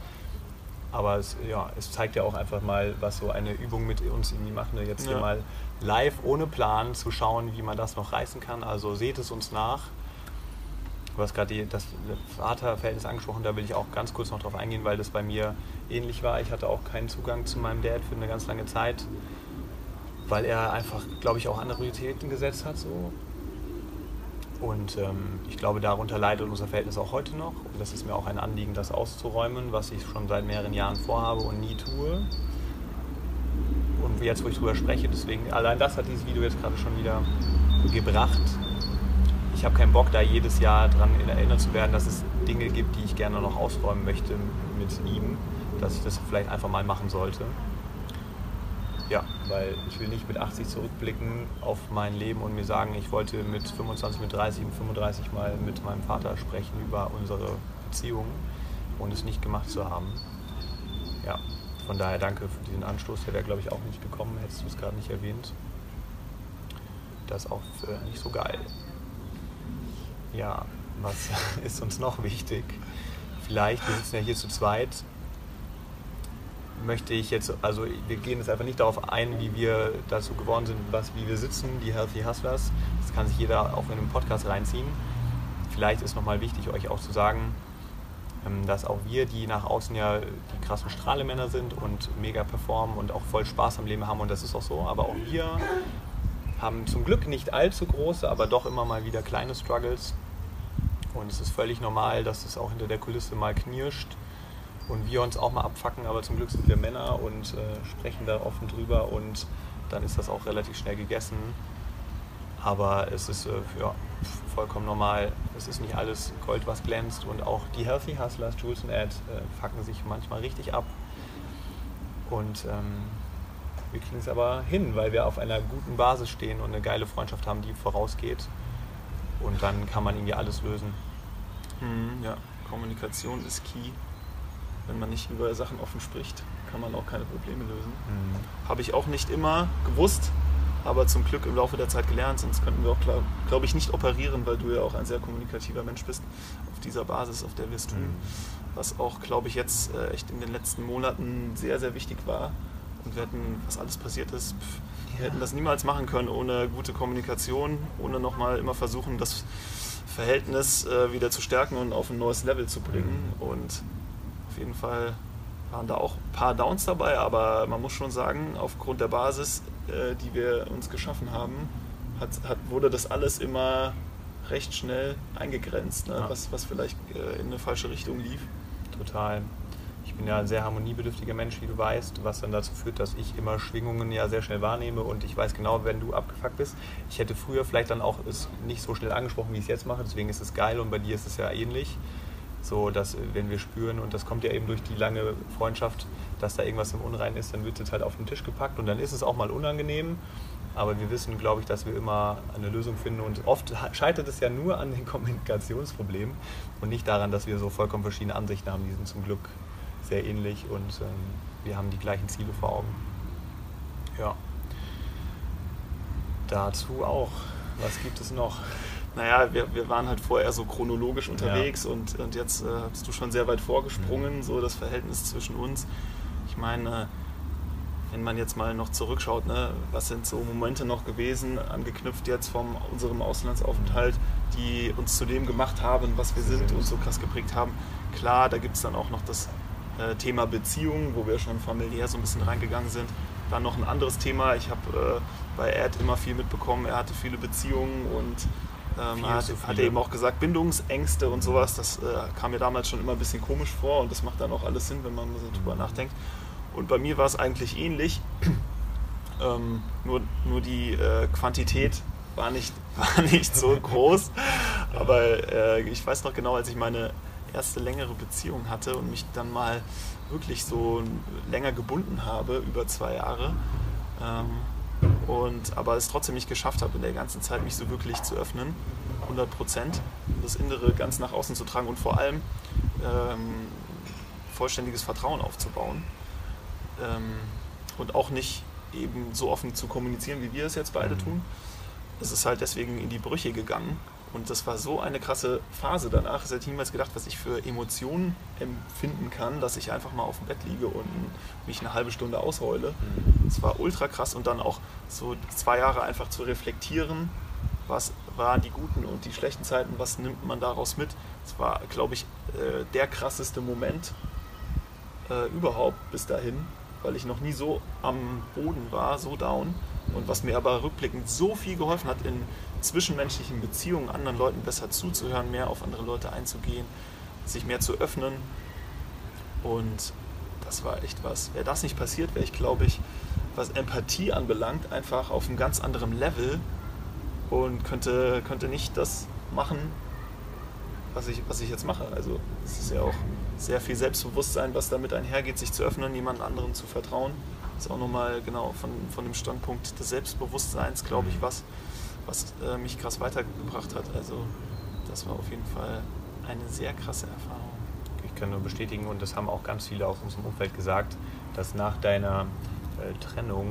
Aber es, ja, es zeigt ja auch einfach mal, was so eine Übung mit uns irgendwie macht. Ne? Jetzt hier Ja. mal live ohne Plan zu schauen, wie man das noch reißen kann. Also seht es uns nach. Du hast gerade das Vaterverhältnis angesprochen, da will ich auch ganz kurz noch drauf eingehen, weil das bei mir ähnlich war. Ich hatte auch keinen Zugang zu meinem Dad für eine ganz lange Zeit, weil er einfach, glaube ich, auch andere Prioritäten gesetzt hat. So. Und ähm, ich glaube, darunter leidet unser Verhältnis auch heute noch. Und das ist mir auch ein Anliegen, das auszuräumen, was ich schon seit mehreren Jahren vorhabe und nie tue. Und jetzt, wo ich drüber spreche, deswegen, allein das hat dieses Video jetzt gerade schon wieder gebracht. Ich habe keinen Bock, da jedes Jahr dran erinnert zu werden, dass es Dinge gibt, die ich gerne noch ausräumen möchte mit ihm, dass ich das vielleicht einfach mal machen sollte. Ja, weil ich will nicht mit 80 zurückblicken auf mein Leben und mir sagen, ich wollte mit 25, mit 30, mit 35 mal mit meinem Vater sprechen über unsere Beziehung und es nicht gemacht zu haben. Ja, von daher danke für diesen Anstoß. Der wäre, glaube ich, auch nicht gekommen, hättest du es gerade nicht erwähnt. Das ist auch äh, nicht so geil. Ja, was (laughs) ist uns noch wichtig? Vielleicht, wir sitzen ja hier zu zweit, möchte ich jetzt, also wir gehen jetzt einfach nicht darauf ein, wie wir dazu geworden sind, was, wie wir sitzen, die Healthy Hustlers. Das kann sich jeder auch in einem Podcast reinziehen. Vielleicht ist nochmal wichtig, euch auch zu sagen, ähm, dass auch wir, die nach außen ja die krassen Strahlemänner sind und mega performen und auch voll Spaß am Leben haben und das ist auch so, aber auch wir haben zum Glück nicht allzu große, aber doch immer mal wieder kleine Struggles und es ist völlig normal, dass es auch hinter der Kulisse mal knirscht und wir uns auch mal abfacken, aber zum Glück sind wir Männer und äh, sprechen da offen drüber und dann ist das auch relativ schnell gegessen. Aber es ist äh, ja, vollkommen normal. Es ist nicht alles Gold, was glänzt. Und auch die Healthy Hustlers, Jules und Ed, äh, fucken sich manchmal richtig ab. Und ähm, wir kriegen es aber hin, weil wir auf einer guten Basis stehen und eine geile Freundschaft haben, die vorausgeht. Und dann kann man irgendwie alles lösen. Mhm, ja, Kommunikation ist key. Wenn man nicht über Sachen offen spricht, kann man auch keine Probleme lösen. Mhm. Habe ich auch nicht immer gewusst, aber zum Glück im Laufe der Zeit gelernt, sonst könnten wir auch, glaube glaub ich, nicht operieren, weil du ja auch ein sehr kommunikativer Mensch bist auf dieser Basis, auf der wir es tun. Mhm. Was auch, glaube ich, jetzt äh, echt in den letzten Monaten sehr, sehr wichtig war. Und wir hätten, was alles passiert ist, pff, wir hätten das niemals machen können ohne gute Kommunikation, ohne nochmal immer versuchen, das Verhältnis äh, wieder zu stärken und auf ein neues Level zu bringen. Mhm. Und auf jeden Fall waren da auch ein paar Downs dabei, aber man muss schon sagen, aufgrund der Basis, äh, die wir uns geschaffen haben, hat, hat, wurde das alles immer recht schnell eingegrenzt, ne? ja. was, was vielleicht äh, in eine falsche Richtung lief. Total. Ich bin ja ein sehr harmoniebedürftiger Mensch, wie du weißt, was dann dazu führt, dass ich immer Schwingungen ja sehr schnell wahrnehme und ich weiß genau, wenn du abgefuckt bist. Ich hätte früher vielleicht dann auch es nicht so schnell angesprochen, wie ich es jetzt mache, deswegen ist es geil und bei dir ist es ja ähnlich. So, dass wenn wir spüren, und das kommt ja eben durch die lange Freundschaft, dass da irgendwas im Unrein ist, dann wird es halt auf den Tisch gepackt und dann ist es auch mal unangenehm. Aber wir wissen, glaube ich, dass wir immer eine Lösung finden. Und oft scheitert es ja nur an den Kommunikationsproblemen und nicht daran, dass wir so vollkommen verschiedene Ansichten haben. Die sind zum Glück sehr ähnlich und ähm, wir haben die gleichen Ziele vor Augen. Ja. Dazu auch. Was gibt es noch? naja, wir, wir waren halt vorher so chronologisch unterwegs ja. und, und jetzt äh, bist du schon sehr weit vorgesprungen, mhm. so das Verhältnis zwischen uns. Ich meine, wenn man jetzt mal noch zurückschaut, ne, was sind so Momente noch gewesen, angeknüpft jetzt von unserem Auslandsaufenthalt, die uns zu dem gemacht haben, was wir sind und so krass geprägt haben. Klar, da gibt es dann auch noch das äh, Thema Beziehungen, wo wir schon familiär so ein bisschen reingegangen sind. Dann noch ein anderes Thema. Ich habe äh, bei Ed immer viel mitbekommen. Er hatte viele Beziehungen und ähm, hat, hat er eben auch gesagt, Bindungsängste und sowas, das äh, kam mir damals schon immer ein bisschen komisch vor und das macht dann auch alles Sinn, wenn man so drüber nachdenkt. Und bei mir war es eigentlich ähnlich, (clears throat) ähm, nur, nur die äh, Quantität war nicht, (laughs) war nicht so groß. Aber äh, ich weiß noch genau, als ich meine erste längere Beziehung hatte und mich dann mal wirklich so länger gebunden habe, über zwei Jahre, ähm, und, aber es trotzdem nicht geschafft habe, in der ganzen Zeit mich so wirklich zu öffnen, 100 Prozent, das Innere ganz nach außen zu tragen und vor allem ähm, vollständiges Vertrauen aufzubauen ähm, und auch nicht eben so offen zu kommunizieren, wie wir es jetzt beide mhm. tun. Es ist halt deswegen in die Brüche gegangen und das war so eine krasse Phase danach. Ich hätte niemals gedacht, was ich für Emotionen empfinden kann, dass ich einfach mal auf dem Bett liege und mich eine halbe Stunde ausheule. Es mhm. war ultra krass und dann auch so zwei Jahre einfach zu reflektieren, was waren die guten und die schlechten Zeiten, was nimmt man daraus mit. Es war, glaube ich, äh, der krasseste Moment äh, überhaupt bis dahin, weil ich noch nie so am Boden war, so down. Und was mir aber rückblickend so viel geholfen hat in zwischenmenschlichen Beziehungen anderen Leuten besser zuzuhören, mehr auf andere Leute einzugehen, sich mehr zu öffnen. Und das war echt was. Wäre das nicht passiert, wäre ich, glaube ich, was Empathie anbelangt, einfach auf einem ganz anderen Level und könnte, könnte nicht das machen, was ich, was ich jetzt mache. Also es ist ja auch sehr viel Selbstbewusstsein, was damit einhergeht, sich zu öffnen, jemand anderen zu vertrauen. Das ist auch nochmal genau von, von dem Standpunkt des Selbstbewusstseins, glaube ich, was, was äh, mich krass weitergebracht hat. Also das war auf jeden Fall eine sehr krasse Erfahrung. Ich kann nur bestätigen, und das haben auch ganz viele aus unserem Umfeld gesagt, dass nach deiner äh, Trennung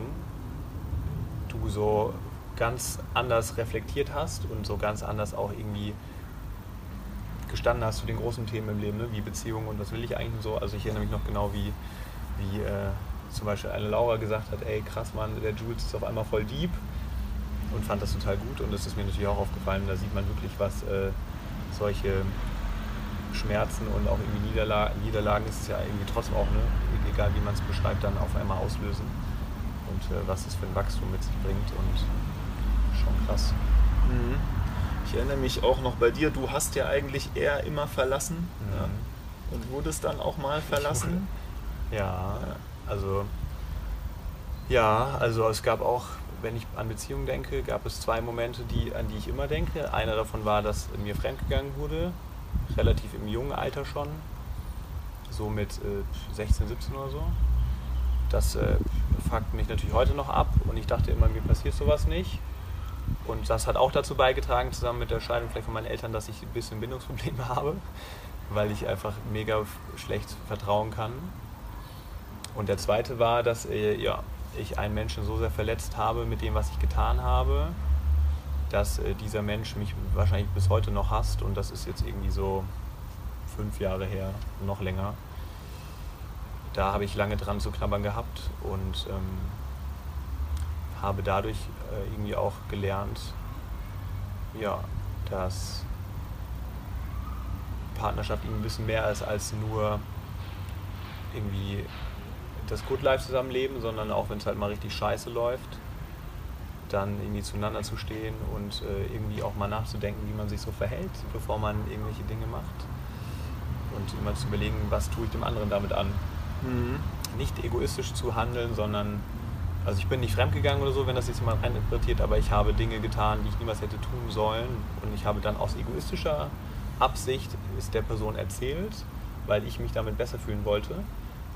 du so ganz anders reflektiert hast und so ganz anders auch irgendwie gestanden hast zu den großen Themen im Leben, ne? wie Beziehungen und was will ich eigentlich und so. Also ich erinnere mich noch genau, wie, wie äh, zum Beispiel eine Laura gesagt hat, ey krass Mann, der Jules ist auf einmal voll deep und fand das total gut und das ist mir natürlich auch aufgefallen. Da sieht man wirklich, was äh, solche Schmerzen und auch irgendwie Niederla Niederlagen ist es ja irgendwie trotzdem auch, ne, egal wie man es beschreibt, dann auf einmal auslösen. Und äh, was das für ein Wachstum mit sich bringt und schon krass. Mhm. Ich erinnere mich auch noch bei dir, du hast ja eigentlich eher immer verlassen mhm. ja, und wurdest dann auch mal verlassen. Ja, also ja, also es gab auch, wenn ich an Beziehungen denke, gab es zwei Momente, die, an die ich immer denke. Einer davon war, dass mir fremdgegangen wurde, relativ im jungen Alter schon, so mit äh, 16, 17 oder so. Das äh, fuckt mich natürlich heute noch ab und ich dachte immer, mir passiert sowas nicht. Und das hat auch dazu beigetragen, zusammen mit der Scheidung vielleicht von meinen Eltern, dass ich ein bisschen Bindungsprobleme (laughs) habe, weil ich einfach mega schlecht vertrauen kann. Und der zweite war, dass äh, ja, ich einen Menschen so sehr verletzt habe mit dem, was ich getan habe, dass äh, dieser Mensch mich wahrscheinlich bis heute noch hasst und das ist jetzt irgendwie so fünf Jahre her, noch länger. Da habe ich lange dran zu knabbern gehabt und ähm, habe dadurch äh, irgendwie auch gelernt, ja, dass Partnerschaft irgendwie ein bisschen mehr ist als nur irgendwie das Good Life zusammenleben, sondern auch wenn es halt mal richtig scheiße läuft, dann irgendwie zueinander zu stehen und äh, irgendwie auch mal nachzudenken, wie man sich so verhält, bevor man irgendwelche Dinge macht. Und immer zu überlegen, was tue ich dem anderen damit an. Mhm. Nicht egoistisch zu handeln, sondern, also ich bin nicht fremdgegangen oder so, wenn das jetzt jemand reininterpretiert, aber ich habe Dinge getan, die ich niemals hätte tun sollen. Und ich habe dann aus egoistischer Absicht es der Person erzählt, weil ich mich damit besser fühlen wollte.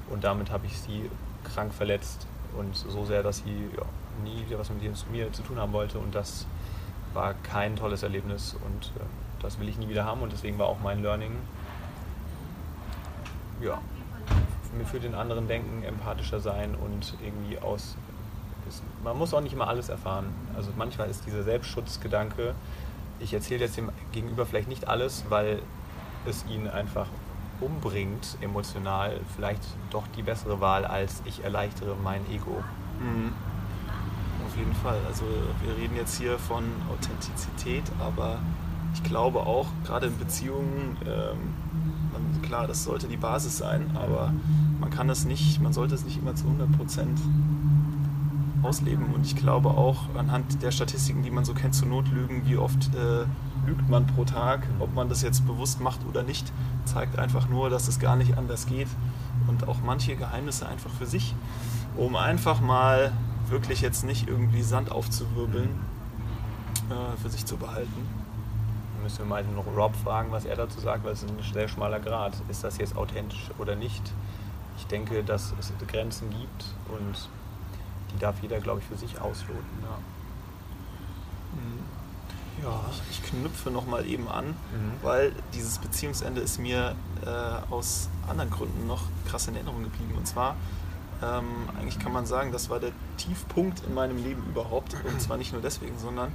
Und damit habe ich sie krank verletzt und so sehr, dass sie ja, nie wieder was mit mir zu tun haben wollte. Und das war kein tolles Erlebnis und äh, das will ich nie wieder haben. Und deswegen war auch mein Learning, ja, für den anderen denken, empathischer sein und irgendwie aus. Man muss auch nicht immer alles erfahren. Also manchmal ist dieser Selbstschutzgedanke, ich erzähle jetzt dem Gegenüber vielleicht nicht alles, weil es ihn einfach umbringt, emotional, vielleicht doch die bessere Wahl, als ich erleichtere mein Ego. Mhm. Auf jeden Fall. Also wir reden jetzt hier von Authentizität, aber ich glaube auch, gerade in Beziehungen, ähm, klar, das sollte die Basis sein, aber man kann es nicht, man sollte es nicht immer zu 100 Prozent ausleben. Und ich glaube auch anhand der Statistiken, die man so kennt, zu Notlügen, wie oft äh, lügt man pro Tag, ob man das jetzt bewusst macht oder nicht, zeigt einfach nur, dass es gar nicht anders geht und auch manche Geheimnisse einfach für sich, um einfach mal wirklich jetzt nicht irgendwie Sand aufzuwirbeln, äh, für sich zu behalten. Müssen wir mal noch Rob fragen, was er dazu sagt, weil es ist ein sehr schmaler Grad. Ist das jetzt authentisch oder nicht? Ich denke, dass es Grenzen gibt und die darf jeder, glaube ich, für sich ausloten. Ja. Ja, ich knüpfe nochmal eben an, mhm. weil dieses Beziehungsende ist mir äh, aus anderen Gründen noch krass in Erinnerung geblieben. Und zwar, ähm, eigentlich kann man sagen, das war der Tiefpunkt in meinem Leben überhaupt. Und zwar nicht nur deswegen, sondern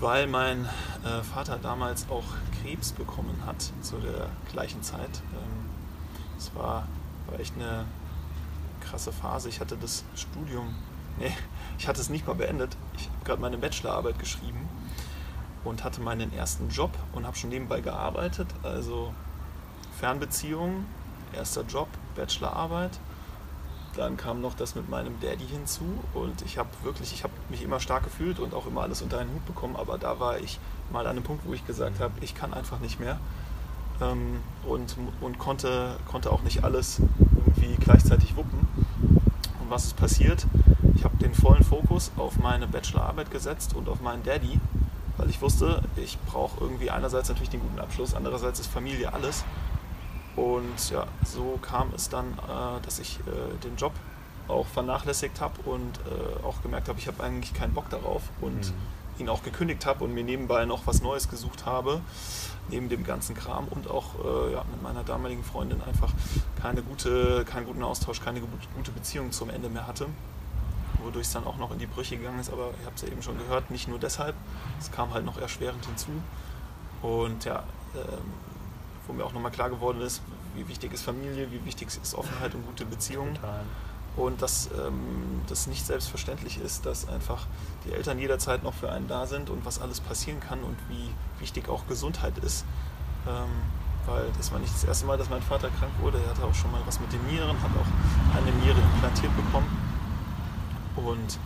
weil mein äh, Vater damals auch Krebs bekommen hat zu der gleichen Zeit. Ähm, es war, war echt eine krasse Phase. Ich hatte das Studium, nee, ich hatte es nicht mal beendet. Ich habe gerade meine Bachelorarbeit geschrieben und hatte meinen ersten Job und habe schon nebenbei gearbeitet. Also Fernbeziehung, erster Job, Bachelorarbeit. Dann kam noch das mit meinem Daddy hinzu und ich habe wirklich, ich habe mich immer stark gefühlt und auch immer alles unter einen Hut bekommen, aber da war ich mal an einem Punkt, wo ich gesagt habe, ich kann einfach nicht mehr ähm, und, und konnte, konnte auch nicht alles irgendwie gleichzeitig wuppen. Und was ist passiert? Ich habe den vollen Fokus auf meine Bachelorarbeit gesetzt und auf meinen Daddy weil ich wusste, ich brauche irgendwie einerseits natürlich den guten Abschluss, andererseits ist Familie alles. Und ja, so kam es dann, äh, dass ich äh, den Job auch vernachlässigt habe und äh, auch gemerkt habe, ich habe eigentlich keinen Bock darauf und mhm. ihn auch gekündigt habe und mir nebenbei noch was Neues gesucht habe, neben dem ganzen Kram und auch ja, mit meiner damaligen Freundin einfach keine gute, keinen guten Austausch, keine gute Beziehung zum Ende mehr hatte wodurch es dann auch noch in die Brüche gegangen ist. Aber ihr habt es ja eben schon gehört, nicht nur deshalb. Es kam halt noch erschwerend hinzu. Und ja, ähm, wo mir auch nochmal klar geworden ist, wie wichtig ist Familie, wie wichtig ist Offenheit und gute Beziehungen. Total. Und dass ähm, das nicht selbstverständlich ist, dass einfach die Eltern jederzeit noch für einen da sind und was alles passieren kann und wie wichtig auch Gesundheit ist. Ähm, weil das war nicht das erste Mal, dass mein Vater krank wurde. Er hatte auch schon mal was mit den Nieren, hat auch eine Niere implantiert bekommen. Und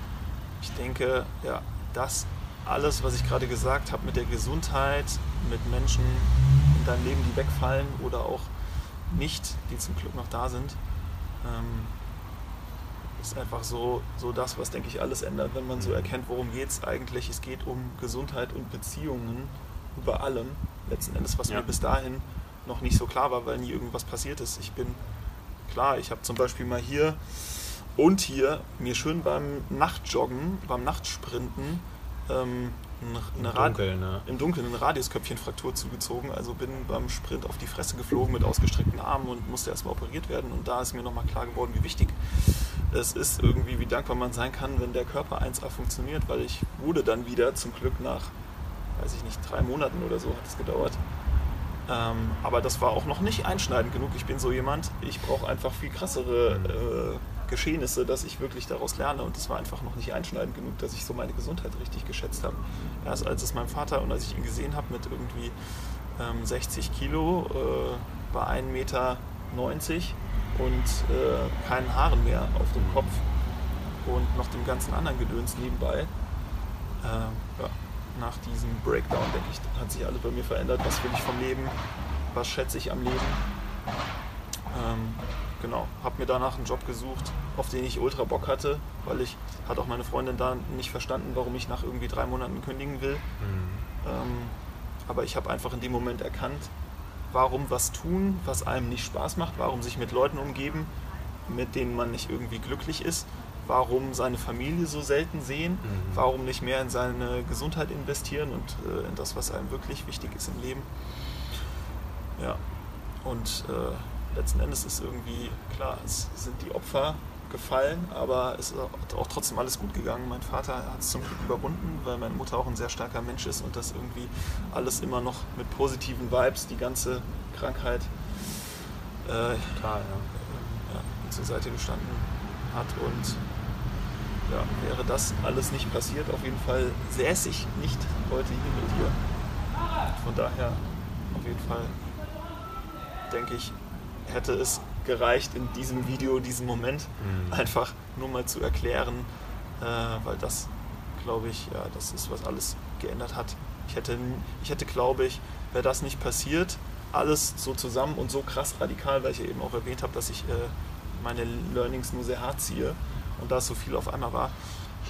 ich denke, ja, das alles, was ich gerade gesagt habe mit der Gesundheit, mit Menschen in deinem Leben, die wegfallen oder auch nicht, die zum Glück noch da sind, ähm, ist einfach so, so das, was, denke ich, alles ändert, wenn man so mhm. erkennt, worum geht es eigentlich. Es geht um Gesundheit und Beziehungen über allem. Letzten Endes, was ja. mir bis dahin noch nicht so klar war, weil nie irgendwas passiert ist. Ich bin klar, ich habe zum Beispiel mal hier und hier mir schön beim Nachtjoggen, beim Nachtsprinten ähm, eine Im, Dunkeln, ne? im Dunkeln eine Radiusköpfchenfraktur zugezogen. Also bin beim Sprint auf die Fresse geflogen mit ausgestreckten Armen und musste erstmal operiert werden. Und da ist mir nochmal klar geworden, wie wichtig es ist, irgendwie, wie dankbar man sein kann, wenn der Körper 1A funktioniert, weil ich wurde dann wieder zum Glück nach, weiß ich nicht, drei Monaten oder so hat es gedauert. Ähm, aber das war auch noch nicht einschneidend genug. Ich bin so jemand, ich brauche einfach viel krassere mhm. äh, Geschehnisse, dass ich wirklich daraus lerne. Und es war einfach noch nicht einschneidend genug, dass ich so meine Gesundheit richtig geschätzt habe. Erst als es meinem Vater und als ich ihn gesehen habe mit irgendwie ähm, 60 Kilo äh, bei 1,90 Meter und äh, keinen Haaren mehr auf dem Kopf und noch dem ganzen anderen Gedöns nebenbei. Äh, ja, nach diesem Breakdown, denke ich, hat sich alles bei mir verändert. Was will ich vom Leben? Was schätze ich am Leben? Ähm, genau, habe mir danach einen Job gesucht, auf den ich ultra Bock hatte, weil ich, hat auch meine Freundin da nicht verstanden, warum ich nach irgendwie drei Monaten kündigen will. Mhm. Ähm, aber ich habe einfach in dem Moment erkannt, warum was tun, was einem nicht Spaß macht, warum sich mit Leuten umgeben, mit denen man nicht irgendwie glücklich ist, warum seine Familie so selten sehen, mhm. warum nicht mehr in seine Gesundheit investieren und äh, in das, was einem wirklich wichtig ist im Leben. Ja, und äh, letzten Endes ist irgendwie, klar, es sind die Opfer gefallen, aber es ist auch trotzdem alles gut gegangen. Mein Vater hat es zum Glück überwunden, weil meine Mutter auch ein sehr starker Mensch ist und das irgendwie alles immer noch mit positiven Vibes, die ganze Krankheit äh, Total, ja. Ja, zur Seite gestanden hat. Und ja, wäre das alles nicht passiert, auf jeden Fall säße ich nicht heute hier mit dir. Von daher auf jeden Fall denke ich, hätte es gereicht, in diesem Video, diesen Moment mhm. einfach nur mal zu erklären, äh, weil das, glaube ich, ja, das ist, was alles geändert hat. Ich hätte, ich hätte, glaube ich, wäre das nicht passiert, alles so zusammen und so krass radikal, weil ich ja eben auch erwähnt habe, dass ich äh, meine Learnings nur sehr hart ziehe und da so viel auf einmal war.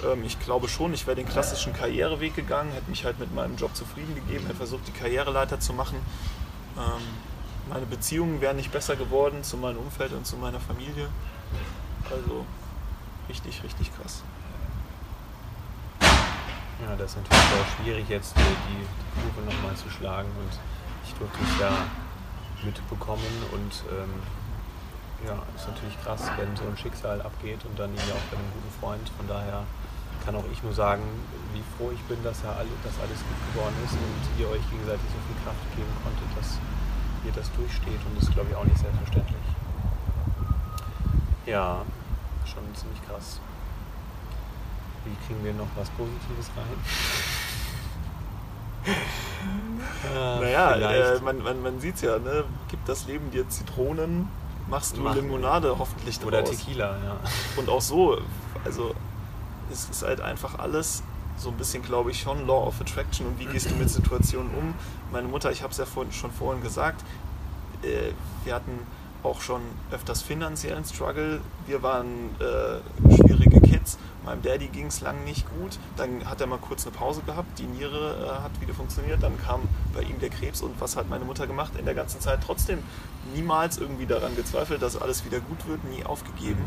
Ähm, ich glaube schon, ich wäre den klassischen Karriereweg gegangen, hätte mich halt mit meinem Job zufrieden gegeben, hätte versucht, die Karriereleiter zu machen. Ähm, meine Beziehungen wären nicht besser geworden zu meinem Umfeld und zu meiner Familie. Also richtig, richtig krass. Ja, das ist natürlich auch schwierig jetzt die, die Kurve nochmal zu schlagen und ich durfte es ja mitbekommen und ähm, ja, ist natürlich krass, wenn so ein Schicksal abgeht und dann ja auch bei einem guten Freund. Von daher kann auch ich nur sagen, wie froh ich bin, dass, er alle, dass alles gut geworden ist und ihr euch gegenseitig so viel Kraft geben konntet, dass ihr das durchsteht und das ist, glaube ich, auch nicht selbstverständlich. Ja, schon ziemlich krass. Wie kriegen wir noch was Positives rein? äh, (laughs) naja, äh, man, man, man sieht es ja, ne? gibt das Leben dir Zitronen, machst du Mach, Limonade hoffentlich draus. Oder Tequila, ja. Und auch so, also es ist halt einfach alles so ein bisschen, glaube ich, schon Law of Attraction und wie gehst du mit Situationen um. Meine Mutter, ich habe es ja vorhin, schon vorhin gesagt, äh, wir hatten auch schon öfters finanziellen Struggle. Wir waren äh, schwierige Kids. Meinem Daddy ging es lang nicht gut. Dann hat er mal kurz eine Pause gehabt. Die Niere äh, hat wieder funktioniert. Dann kam bei ihm der Krebs. Und was hat meine Mutter gemacht? In der ganzen Zeit trotzdem niemals irgendwie daran gezweifelt, dass alles wieder gut wird, nie aufgegeben.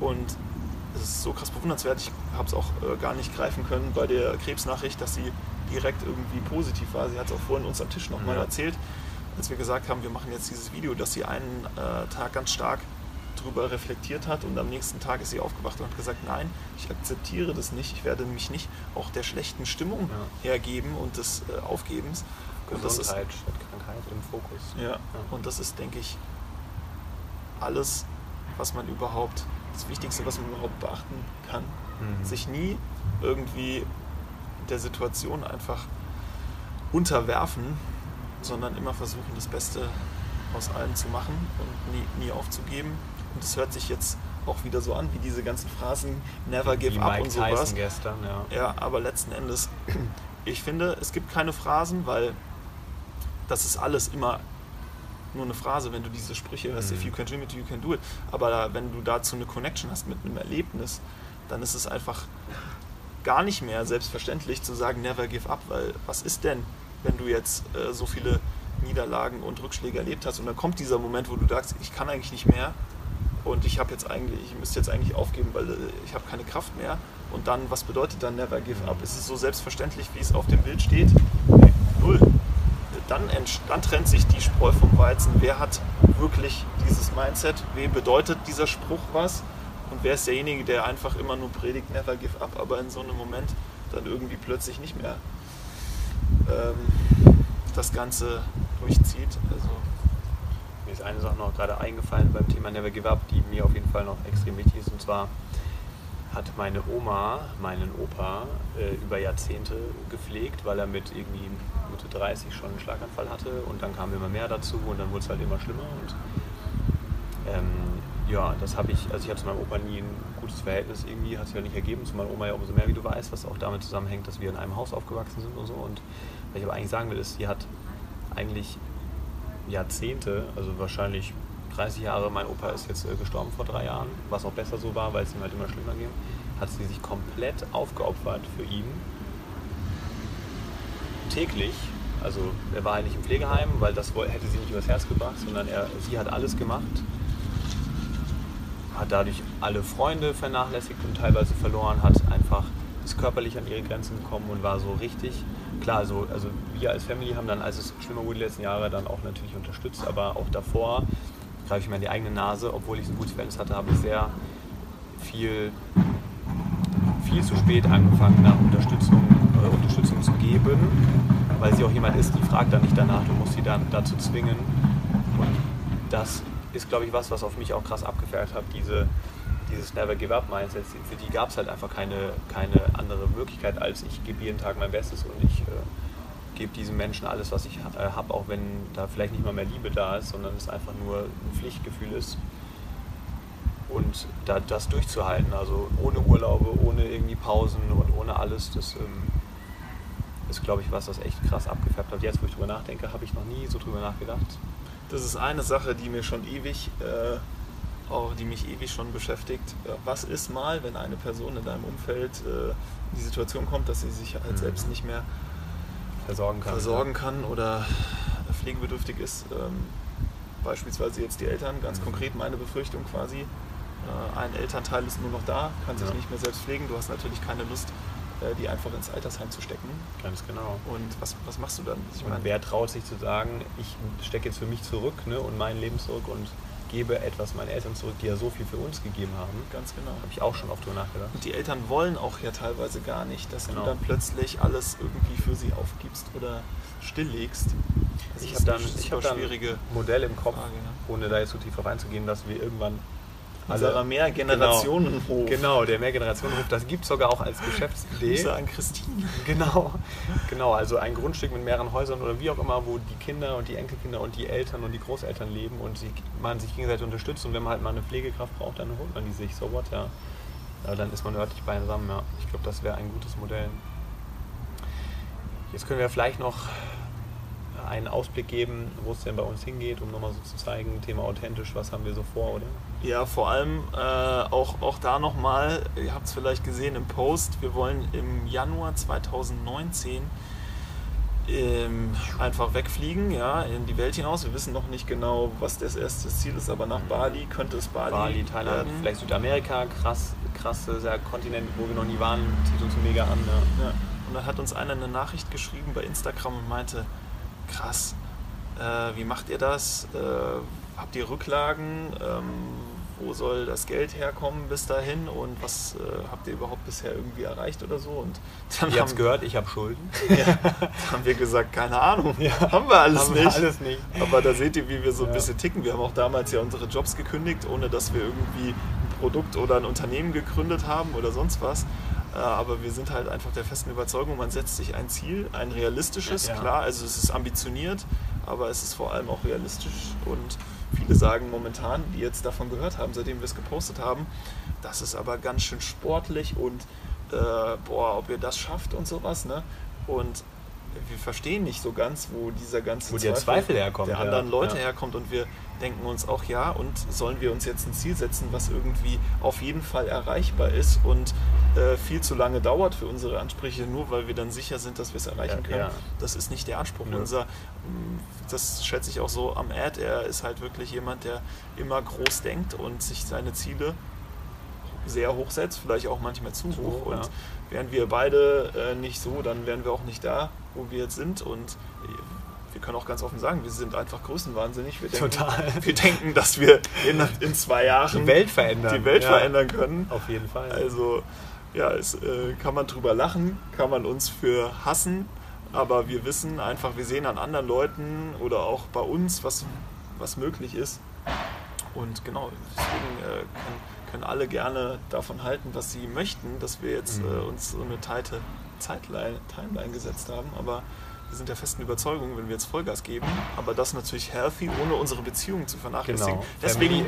Und es ist so krass bewundernswert. Ich habe es auch äh, gar nicht greifen können bei der Krebsnachricht, dass sie direkt irgendwie positiv war. Sie hat es auch vorhin uns am Tisch nochmal ja. erzählt, als wir gesagt haben, wir machen jetzt dieses Video, dass sie einen äh, Tag ganz stark darüber reflektiert hat und am nächsten Tag ist sie aufgewacht und hat gesagt, nein, ich akzeptiere das nicht, ich werde mich nicht auch der schlechten Stimmung ja. hergeben und des äh, Aufgebens. Gesundheit ist, statt Krankheit im Fokus. Ja, ja, und das ist, denke ich, alles, was man überhaupt das Wichtigste, was man überhaupt beachten kann. Mhm. Sich nie irgendwie der Situation einfach unterwerfen, sondern immer versuchen, das Beste aus allem zu machen und nie, nie aufzugeben. Und es hört sich jetzt auch wieder so an, wie diese ganzen Phrasen Never give Wie up Mike und sowas. Tyson gestern, ja. Ja, aber letzten Endes, (clears throat) ich finde, es gibt keine Phrasen, weil das ist alles immer nur eine Phrase, wenn du diese Sprüche hörst, Mhm. if you can dream it, you can do it. Aber wenn du dazu eine Connection hast mit einem Erlebnis, dann ist es einfach gar nicht mehr selbstverständlich zu sagen, never give up, weil was ist denn, wenn du jetzt äh, so viele Niederlagen und Rückschläge erlebt hast und dann kommt dieser Moment, wo du sagst, ich kann eigentlich nicht mehr und ich habe jetzt eigentlich, ich müsste jetzt eigentlich aufgeben, weil äh, ich habe keine Kraft mehr und dann, was bedeutet dann never give up? Ist es so selbstverständlich, wie es auf dem Bild steht? Null. Dann, dann trennt sich die Spreu vom Weizen. Wer hat wirklich dieses Mindset? Wem bedeutet dieser Spruch was? Und wer ist derjenige, der einfach immer nur predigt, never give up, aber in so einem Moment dann irgendwie plötzlich nicht mehr ähm, das Ganze durchzieht? Also, Mir ist eine Sache noch gerade eingefallen beim Thema Never Give Up, die mir auf jeden Fall noch extrem wichtig ist. Und zwar hat meine Oma meinen Opa äh, über Jahrzehnte gepflegt, weil er mit irgendwie Mitte 30 schon einen Schlaganfall hatte. Und dann kam immer mehr dazu und dann wurde es halt immer schlimmer. Und ähm, ja, das habe ich, also ich habe zu meinem Opa nie ein gutes Verhältnis irgendwie, hat sich ja nicht ergeben. Zu meiner Oma ja umso mehr, wie du weißt, was auch damit zusammenhängt, dass wir in einem Haus aufgewachsen sind und so. Und was ich aber eigentlich sagen will, ist, sie hat eigentlich Jahrzehnte, also wahrscheinlich 30 Jahre, mein Opa ist jetzt äh, gestorben vor drei Jahren, was auch besser so war, weil es ihm halt immer schlimmer ging, hat sie sich komplett aufgeopfert für ihn. Täglich, also er war halt nicht im Pflegeheim, weil das hätte sie nicht übers Herz gebracht, sondern er, sie hat alles gemacht, hat dadurch alle Freunde vernachlässigt und teilweise verloren, hat einfach ist körperlich an ihre Grenzen gekommen und war so richtig, klar, also, also wir als Family haben dann, als es schlimmer wurde die letzten Jahre, dann auch natürlich unterstützt, aber auch davor greife ich mir in die eigene Nase, obwohl ich ein gutes Verhältnis hatte, habe ich sehr viel, viel zu spät angefangen, nach Unterstützung, äh, Unterstützung zu geben, weil sie auch jemand ist, die fragt dann nicht danach, du musst sie dann dazu zwingen. Und das ist, glaube ich, was, was auf mich auch krass abgefärbt hat, diese, dieses Never Give Up Mindset. Für die gab es halt einfach keine, keine andere Möglichkeit, als ich gebe jeden Tag mein Bestes und ich äh, gebe diesem Menschen alles, was ich äh, habe, auch wenn da vielleicht nicht mal mehr Liebe da ist, sondern es einfach nur ein Pflichtgefühl ist. Und da, das durchzuhalten, also ohne Urlaube, ohne irgendwie Pausen und ohne alles, das ähm, ist, glaube ich, was, was echt krass abgefärbt hat. Jetzt, wo ich drüber nachdenke, habe ich noch nie so drüber nachgedacht. Das ist eine Sache, die mir schon ewig, äh, auch, die mich ewig schon beschäftigt. Äh, Was ist mal, wenn eine Person in deinem Umfeld äh, in die Situation kommt, dass sie sich halt Mhm. selbst nicht mehr Versorgen kann. versorgen kann oder pflegebedürftig ist? Ähm, beispielsweise jetzt die Eltern, ganz Mhm. konkret meine Befürchtung quasi. Äh, ein Elternteil ist nur noch da, kann sich Ja. nicht mehr selbst pflegen. Du hast natürlich keine Lust, äh, die einfach ins Altersheim zu stecken. Ganz genau. Und was, was machst du dann? Ich Und meine, wer traut sich zu sagen, ich stecke jetzt für mich zurück ne, und mein Leben zurück und gebe etwas meinen Eltern zurück, die ja so viel für uns gegeben haben? ganz genau. Habe ich auch schon oft drüber nachgedacht. Und die Eltern wollen auch ja teilweise gar nicht, dass Genau. du dann plötzlich alles irgendwie für sie aufgibst oder stilllegst. Das Ich habe dann, ich hab dann schwierige ein Modell im Kopf, Frage. Ne? ohne da jetzt zu tief drauf einzugehen, dass wir irgendwann Unserer Mehrgenerationenhof. Genau, der Mehrgenerationenhof, das gibt es sogar auch als Geschäftsidee. Grüße an Christine. Genau, genau, also ein Grundstück mit mehreren Häusern oder wie auch immer, wo die Kinder und die Enkelkinder und die Eltern und die Großeltern leben und sie, man sich gegenseitig unterstützt und wenn man halt mal eine Pflegekraft braucht, dann holt man die sich, so what, ja. Aber dann ist man örtlich beisammen, ja. Ich glaube, das wäre ein gutes Modell. Jetzt können wir vielleicht noch einen Ausblick geben, wo es denn bei uns hingeht, um nochmal so zu zeigen, Thema authentisch, was haben wir so vor, oder? Ja, vor allem äh, auch, auch da nochmal, ihr habt es vielleicht gesehen im Post, wir wollen im Januar 2019 ähm, einfach wegfliegen, ja, in die Welt hinaus. Wir wissen noch nicht genau, was das erste Ziel ist, aber nach Bali könnte es Bali, Bali, Thailand, werden. vielleicht Südamerika, krass, krass, sehr Kontinent, wo wir noch nie waren, zieht uns mega an. Ja. Ja. Und dann hat uns einer eine Nachricht geschrieben bei Instagram und meinte, krass, äh, wie macht ihr das? Äh, habt ihr Rücklagen? Ähm, wo soll das Geld herkommen bis dahin? Und was äh, habt ihr überhaupt bisher irgendwie erreicht oder so? Und dann Ihr habt gehört, ich habe Schulden. (laughs) ja, haben wir gesagt, keine Ahnung, Ja. haben wir alles Haben wir nicht. alles nicht. Aber da seht ihr, wie wir so ein Ja. bisschen ticken. Wir haben auch damals ja unsere Jobs gekündigt, ohne dass wir irgendwie ein Produkt oder ein Unternehmen gegründet haben oder sonst was. Äh, Aber wir sind halt einfach der festen Überzeugung, man setzt sich ein Ziel, ein realistisches, klar, also es ist ambitioniert, aber es ist vor allem auch realistisch und viele sagen momentan, die jetzt davon gehört haben, seitdem wir es gepostet haben, das ist aber ganz schön sportlich und äh, boah, ob ihr das schafft und sowas, ne? Und wir verstehen nicht so ganz, wo dieser ganze wo der Zweifel herkommt, der anderen ja. Leute ja. herkommt und wir denken uns auch ja und sollen wir uns jetzt ein Ziel setzen, was irgendwie auf jeden Fall erreichbar ist und äh, viel zu lange dauert für unsere Ansprüche, nur weil wir dann sicher sind, dass wir es erreichen können. Ja. Das ist nicht der Anspruch. Ja. Unser, das schätze ich auch so am Ad. Er ist halt wirklich jemand, der immer groß denkt und sich seine Ziele sehr hoch setzt, vielleicht auch manchmal zu hoch. Und wären wir beide äh, nicht so, dann wären wir auch nicht da, wo wir jetzt sind. Und wir können auch ganz offen sagen, wir sind einfach größenwahnsinnig. Wir denken, Total. Wir denken, dass wir in, in zwei Jahren die Welt verändern, die Welt ja. verändern können. Auf jeden Fall. Also ja, es äh, kann man drüber lachen, kann man uns für hassen, aber wir wissen einfach, wir sehen an anderen Leuten oder auch bei uns, was, was möglich ist. Und genau, deswegen äh, können, können alle gerne davon halten, was sie möchten, dass wir jetzt mhm. äh, uns so eine tighte Zeitline, Timeline gesetzt haben. Aber wir sind der festen Überzeugung, wenn wir jetzt Vollgas geben, aber das natürlich healthy, ohne unsere Beziehungen zu vernachlässigen. Genau. Deswegen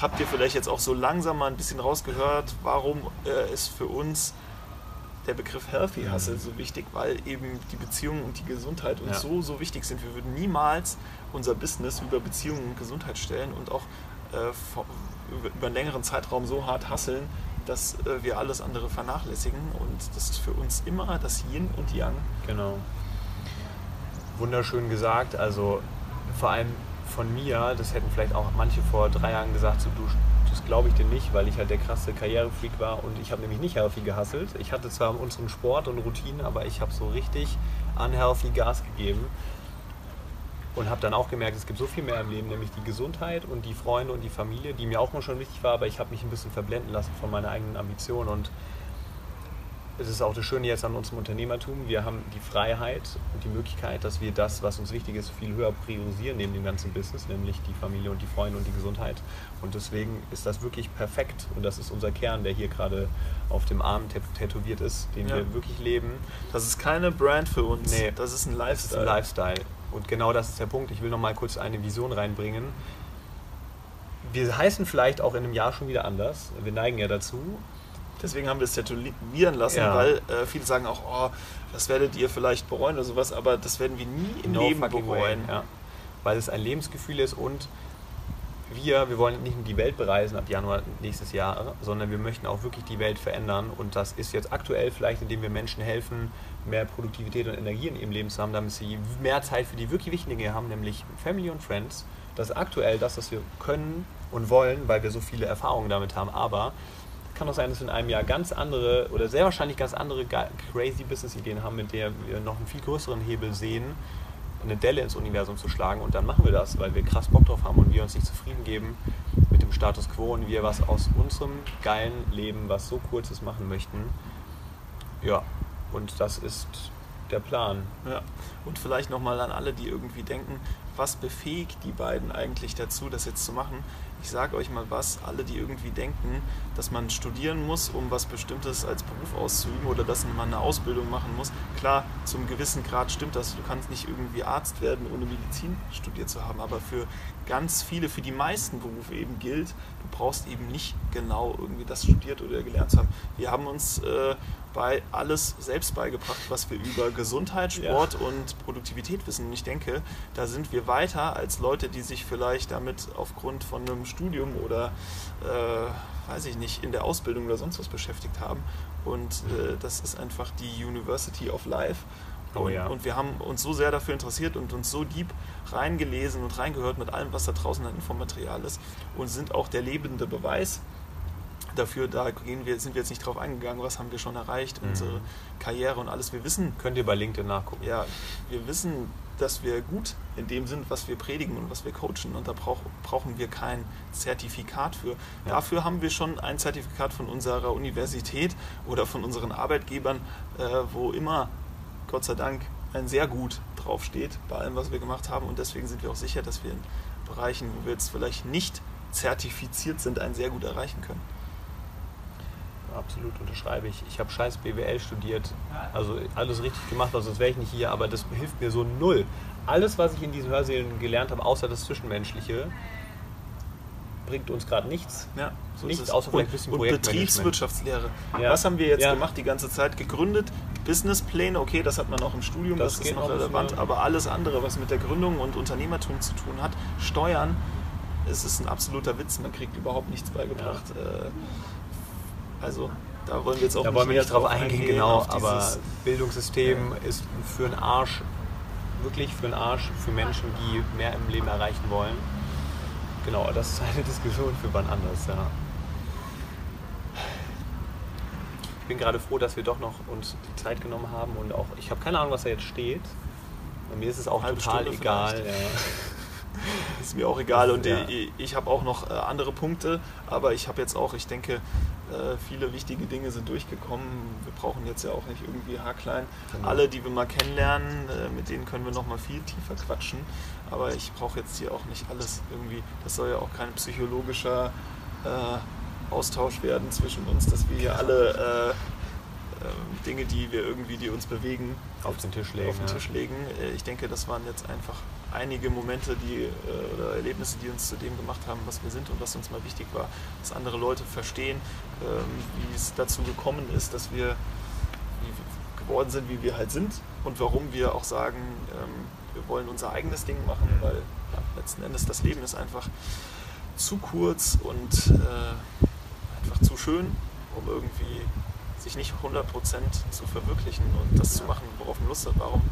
habt ihr vielleicht jetzt auch so langsam mal ein bisschen rausgehört, warum äh, ist für uns der Begriff Healthy Hustle so wichtig, weil eben die Beziehungen und die Gesundheit uns ja. so, so wichtig sind. Wir würden niemals unser Business über Beziehungen und Gesundheit stellen und auch äh, über einen längeren Zeitraum so hart hasseln, dass äh, wir alles andere vernachlässigen. Und das ist für uns immer das Yin und Yang. Genau wunderschön gesagt. Also vor allem von mir, das hätten vielleicht auch manche vor drei Jahren gesagt, so, du, das glaube ich dir nicht, weil ich halt der krasse Karrierefreak war und ich habe nämlich nicht healthy gehasselt. Ich hatte zwar unseren Sport und Routinen, aber ich habe so richtig unhealthy Gas gegeben und habe dann auch gemerkt, es gibt so viel mehr im Leben, nämlich die Gesundheit und die Freunde und die Familie, die mir auch mal schon wichtig war, aber ich habe mich ein bisschen verblenden lassen von meiner eigenen Ambition und es ist auch das Schöne jetzt an unserem Unternehmertum. Wir haben die Freiheit und die Möglichkeit, dass wir das, was uns wichtig ist, viel höher priorisieren neben dem ganzen Business, nämlich die Familie und die Freunde und die Gesundheit. Und deswegen ist das wirklich perfekt. Und das ist unser Kern, der hier gerade auf dem Arm tätowiert ist, den ja. wir wirklich leben. Das ist keine Brand für uns. Nee, das ist ein Lifestyle. Ist ein Lifestyle. Und genau das ist der Punkt. Ich will noch mal kurz eine Vision reinbringen. Wir heißen vielleicht auch in einem Jahr schon wieder anders. Wir neigen ja dazu. Deswegen haben wir es tätowieren lassen, ja. weil äh, viele sagen auch, oh, das werdet ihr vielleicht bereuen oder sowas, aber das werden wir nie im no Leben bereuen. Ja. Weil es ein Lebensgefühl ist und wir, wir wollen nicht nur die Welt bereisen ab Januar nächstes Jahr, sondern wir möchten auch wirklich die Welt verändern. Und das ist jetzt aktuell vielleicht, indem wir Menschen helfen, mehr Produktivität und Energie in ihrem Leben zu haben, damit sie mehr Zeit für die wirklich wichtigen Dinge haben, nämlich Family und Friends. Das ist aktuell das, was wir können und wollen, weil wir so viele Erfahrungen damit haben. Aber kann auch sein, dass wir in einem Jahr ganz andere oder sehr wahrscheinlich ganz andere crazy Business-Ideen haben, mit der wir noch einen viel größeren Hebel sehen, eine Delle ins Universum zu schlagen. Und dann machen wir das, weil wir krass Bock drauf haben und wir uns nicht zufrieden geben mit dem Status quo und wir was aus unserem geilen Leben, was so kurz ist, machen möchten. Ja, und das ist der Plan. Ja. Und vielleicht nochmal an alle, die irgendwie denken, was befähigt die beiden eigentlich dazu, das jetzt zu machen? ich sage euch mal was, alle, die irgendwie denken, dass man studieren muss, um was Bestimmtes als Beruf auszuüben oder dass man eine Ausbildung machen muss. Klar, zum gewissen Grad stimmt das. Du kannst nicht irgendwie Arzt werden, ohne Medizin studiert zu haben. Aber für ganz viele, für die meisten Berufe eben gilt, du brauchst eben nicht genau irgendwie das studiert oder gelernt zu haben. Wir haben uns äh, bei alles selbst beigebracht, was wir über Gesundheit, Sport ja. und Produktivität wissen. Und ich denke, da sind wir weiter als Leute, die sich vielleicht damit aufgrund von einem Studium oder, äh, weiß ich nicht, in der Ausbildung oder sonst was beschäftigt haben. Und äh, das ist einfach die University of Life. Oh, ja. und, wir haben uns so sehr dafür interessiert und uns so deep reingelesen und reingehört mit allem, was da draußen an Infomaterial ist und sind auch der lebende Beweis dafür, da gehen wir, sind wir jetzt nicht drauf eingegangen, was haben wir schon erreicht, mhm. unsere Karriere und alles. Wir wissen. Könnt ihr bei LinkedIn nachgucken. Ja, wir wissen, dass wir gut in dem sind, was wir predigen und was wir coachen. Und da brauch, brauchen wir kein Zertifikat für. Ja. Dafür haben wir schon ein Zertifikat von unserer Universität oder von unseren Arbeitgebern, äh, wo immer, Gott sei Dank, ein sehr gut draufsteht bei allem, was wir gemacht haben. Und deswegen sind wir auch sicher, dass wir in Bereichen, wo wir jetzt vielleicht nicht zertifiziert sind, einen sehr gut erreichen können. Absolut unterschreibe ich. Ich habe scheiß BWL studiert, also alles richtig gemacht, also sonst wäre ich nicht hier, aber das hilft mir so null. Alles, was ich in diesen Hörsälen gelernt habe, außer das Zwischenmenschliche, bringt uns gerade nichts. Ja, so Nichts ist es. außer vielleicht ein bisschen und. Betriebswirtschaftslehre. Ja. Was haben wir jetzt Ja. gemacht die ganze Zeit? Gegründet, Businesspläne, okay, das hat man auch im Studium, Das das, ist noch relevant, ja. aber alles andere, was mit der Gründung und Unternehmertum zu tun hat, Steuern, es ist ein absoluter Witz, man kriegt überhaupt nichts beigebracht. Äh, Also, da wollen wir jetzt auch Da wollen wir nicht drauf eingehen, genau, aber Bildungssystem ist für einen Arsch, wirklich für einen Arsch, für Menschen, die mehr im Leben erreichen wollen. Genau, das ist eine (laughs) Diskussion für wann anders, ja. Ich bin gerade froh, dass wir doch noch uns die Zeit genommen haben und auch, ich habe keine Ahnung, was da jetzt steht. Und mir ist es auch Halbe total Stunde egal. Ja. (laughs) ist mir auch egal und Ja. ich, ich habe auch noch äh, andere Punkte, aber ich habe jetzt auch, ich denke, äh, viele wichtige Dinge sind durchgekommen. Wir brauchen jetzt ja auch nicht irgendwie haarklein. Genau. Alle, die wir mal kennenlernen, äh, mit denen können wir noch mal viel tiefer quatschen, aber ich brauche jetzt hier auch nicht alles irgendwie. Das soll ja auch kein psychologischer äh, Austausch werden zwischen uns, dass wir hier alle äh, Dinge, die wir irgendwie, die uns bewegen, Auf den Tisch legen. auf den. Tisch legen. Ich denke, das waren jetzt einfach einige Momente die, äh, oder Erlebnisse, die uns zu dem gemacht haben, was wir sind und was uns mal wichtig war, dass andere Leute verstehen, ähm, wie es dazu gekommen ist, dass wir geworden sind, wie wir halt sind und warum wir auch sagen, ähm, wir wollen unser eigenes Ding machen, weil ja, letzten Endes das Leben ist einfach zu kurz und äh, einfach zu schön, um irgendwie sich nicht 100% zu verwirklichen und das zu machen, worauf man Lust hat. Warum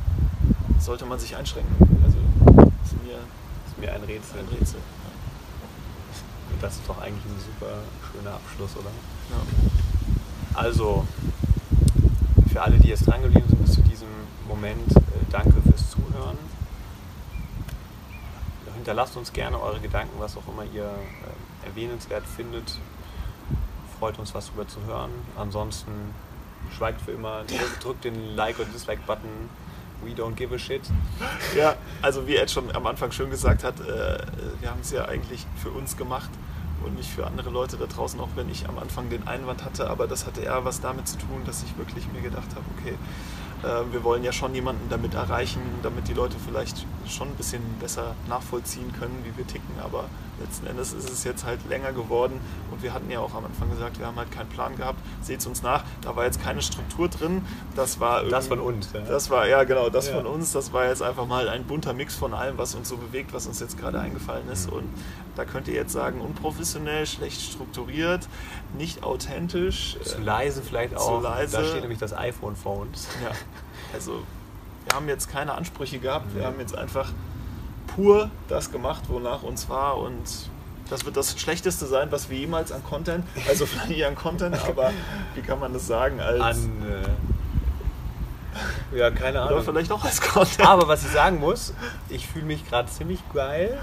sollte man sich einschränken? Also, das ist mir ist mir ein Rätsel. ein Rätsel. Und das ist doch eigentlich ein super schöner Abschluss, oder? Ja. Also, für alle, die jetzt dran geblieben sind bis zu diesem Moment, äh, danke fürs Zuhören. Hinterlasst uns gerne eure Gedanken, was auch immer ihr äh, erwähnenswert findet. Freut uns, was darüber zu hören. Ansonsten schweigt für immer, drückt den Like- oder Dislike-Button. We don't give a shit. (laughs) Ja, also wie Ed schon am Anfang schön gesagt hat, äh, wir haben es ja eigentlich für uns gemacht und nicht für andere Leute da draußen, auch wenn ich am Anfang den Einwand hatte, aber das hatte eher was damit zu tun, dass ich wirklich mir gedacht habe, okay, äh, wir wollen ja schon jemanden damit erreichen, damit die Leute vielleicht schon ein bisschen besser nachvollziehen können, wie wir ticken, aber letzten Endes ist es jetzt halt länger geworden und wir hatten ja auch am Anfang gesagt, wir haben halt keinen Plan gehabt, seht uns nach, da war jetzt keine Struktur drin, das war Das von uns. Ja. das war, ja genau, das Ja. von uns, das war jetzt einfach mal ein bunter Mix von allem, was uns so bewegt, was uns jetzt gerade eingefallen Mhm. ist. Und da könnt ihr jetzt sagen, unprofessionell, schlecht strukturiert, nicht authentisch. zu äh, leise vielleicht zu auch. leise. Da steht nämlich das iPhone-Phones. Ja, also wir haben jetzt keine Ansprüche gehabt, wir haben jetzt einfach pur das gemacht, wonach uns war und das wird das Schlechteste sein, was wir jemals an Content, also (laughs) vielleicht nicht an Content, aber wie kann man das sagen, als, An. Äh, ja, keine oder Ahnung. vielleicht auch als Content. Aber was ich sagen muss, ich fühle mich gerade ziemlich geil,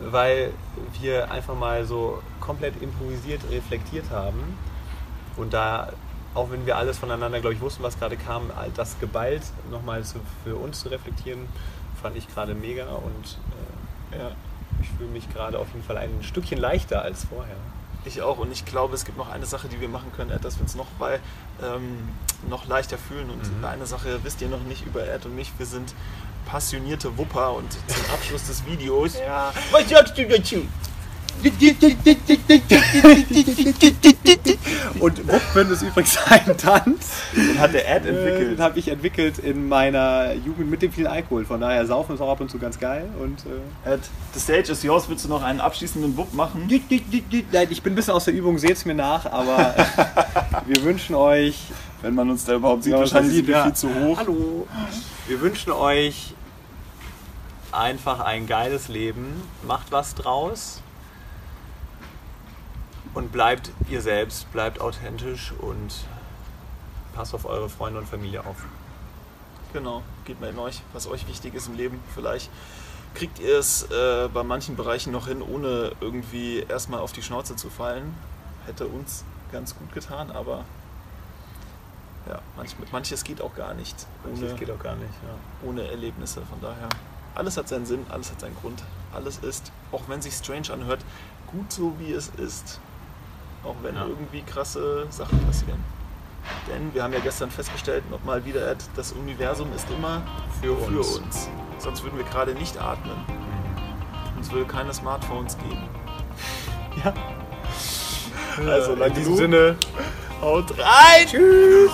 weil wir einfach mal so komplett improvisiert reflektiert haben. Und da, auch wenn wir alles voneinander, glaube ich, wussten, was gerade kam, all das geballt nochmal zu, für uns zu reflektieren, fand ich gerade mega und äh, ja. ich fühle mich gerade auf jeden Fall ein Stückchen leichter als vorher. Ich auch und ich glaube, es gibt noch eine Sache, die wir machen können, Ed, dass wir uns noch, bei, ähm, noch leichter fühlen. Und Mhm. eine Sache wisst ihr noch nicht über Ed und mich, wir sind passionierte Wupper und zum Abschluss des Videos. Ja. Was sagst du dazu? Und Wuppen ist übrigens ein Tanz. Den hat der Ed Den entwickelt. habe ich entwickelt in meiner Jugend mit dem vielen Alkohol. Von daher saufen ist auch ab und zu ganz geil. Und äh, Ed, the stage is yours. Willst du noch einen abschließenden Wupp machen? Nein, ich bin ein bisschen aus der Übung, seht es mir nach, aber (laughs) wir wünschen euch. Wenn man uns da überhaupt sieht, wahrscheinlich sind wir viel zu hoch. Hallo. Wir wünschen euch einfach ein geiles Leben. Macht was draus. Und bleibt ihr selbst, bleibt authentisch und passt auf eure Freunde und Familie auf. Genau, geht mal in euch, was euch wichtig ist im Leben. Vielleicht kriegt ihr es äh, bei manchen Bereichen noch hin, ohne irgendwie erstmal auf die Schnauze zu fallen. Hätte uns ganz gut getan, aber ja, manch, manches geht auch gar nicht ohne, Das geht auch gar nicht. Ja. ohne Erlebnisse. Von daher, alles hat seinen Sinn, alles hat seinen Grund. Alles ist, auch wenn sich strange anhört, gut so wie es ist. Auch wenn Ja. irgendwie krasse Sachen passieren. Denn wir haben ja gestern festgestellt, nochmal wieder, Ed, das Universum ist immer Für für uns. uns. Sonst würden wir gerade nicht atmen. Uns würde keine Smartphones geben. Ja. Also, In diesem. Sinne, Haut rein! Tschüss!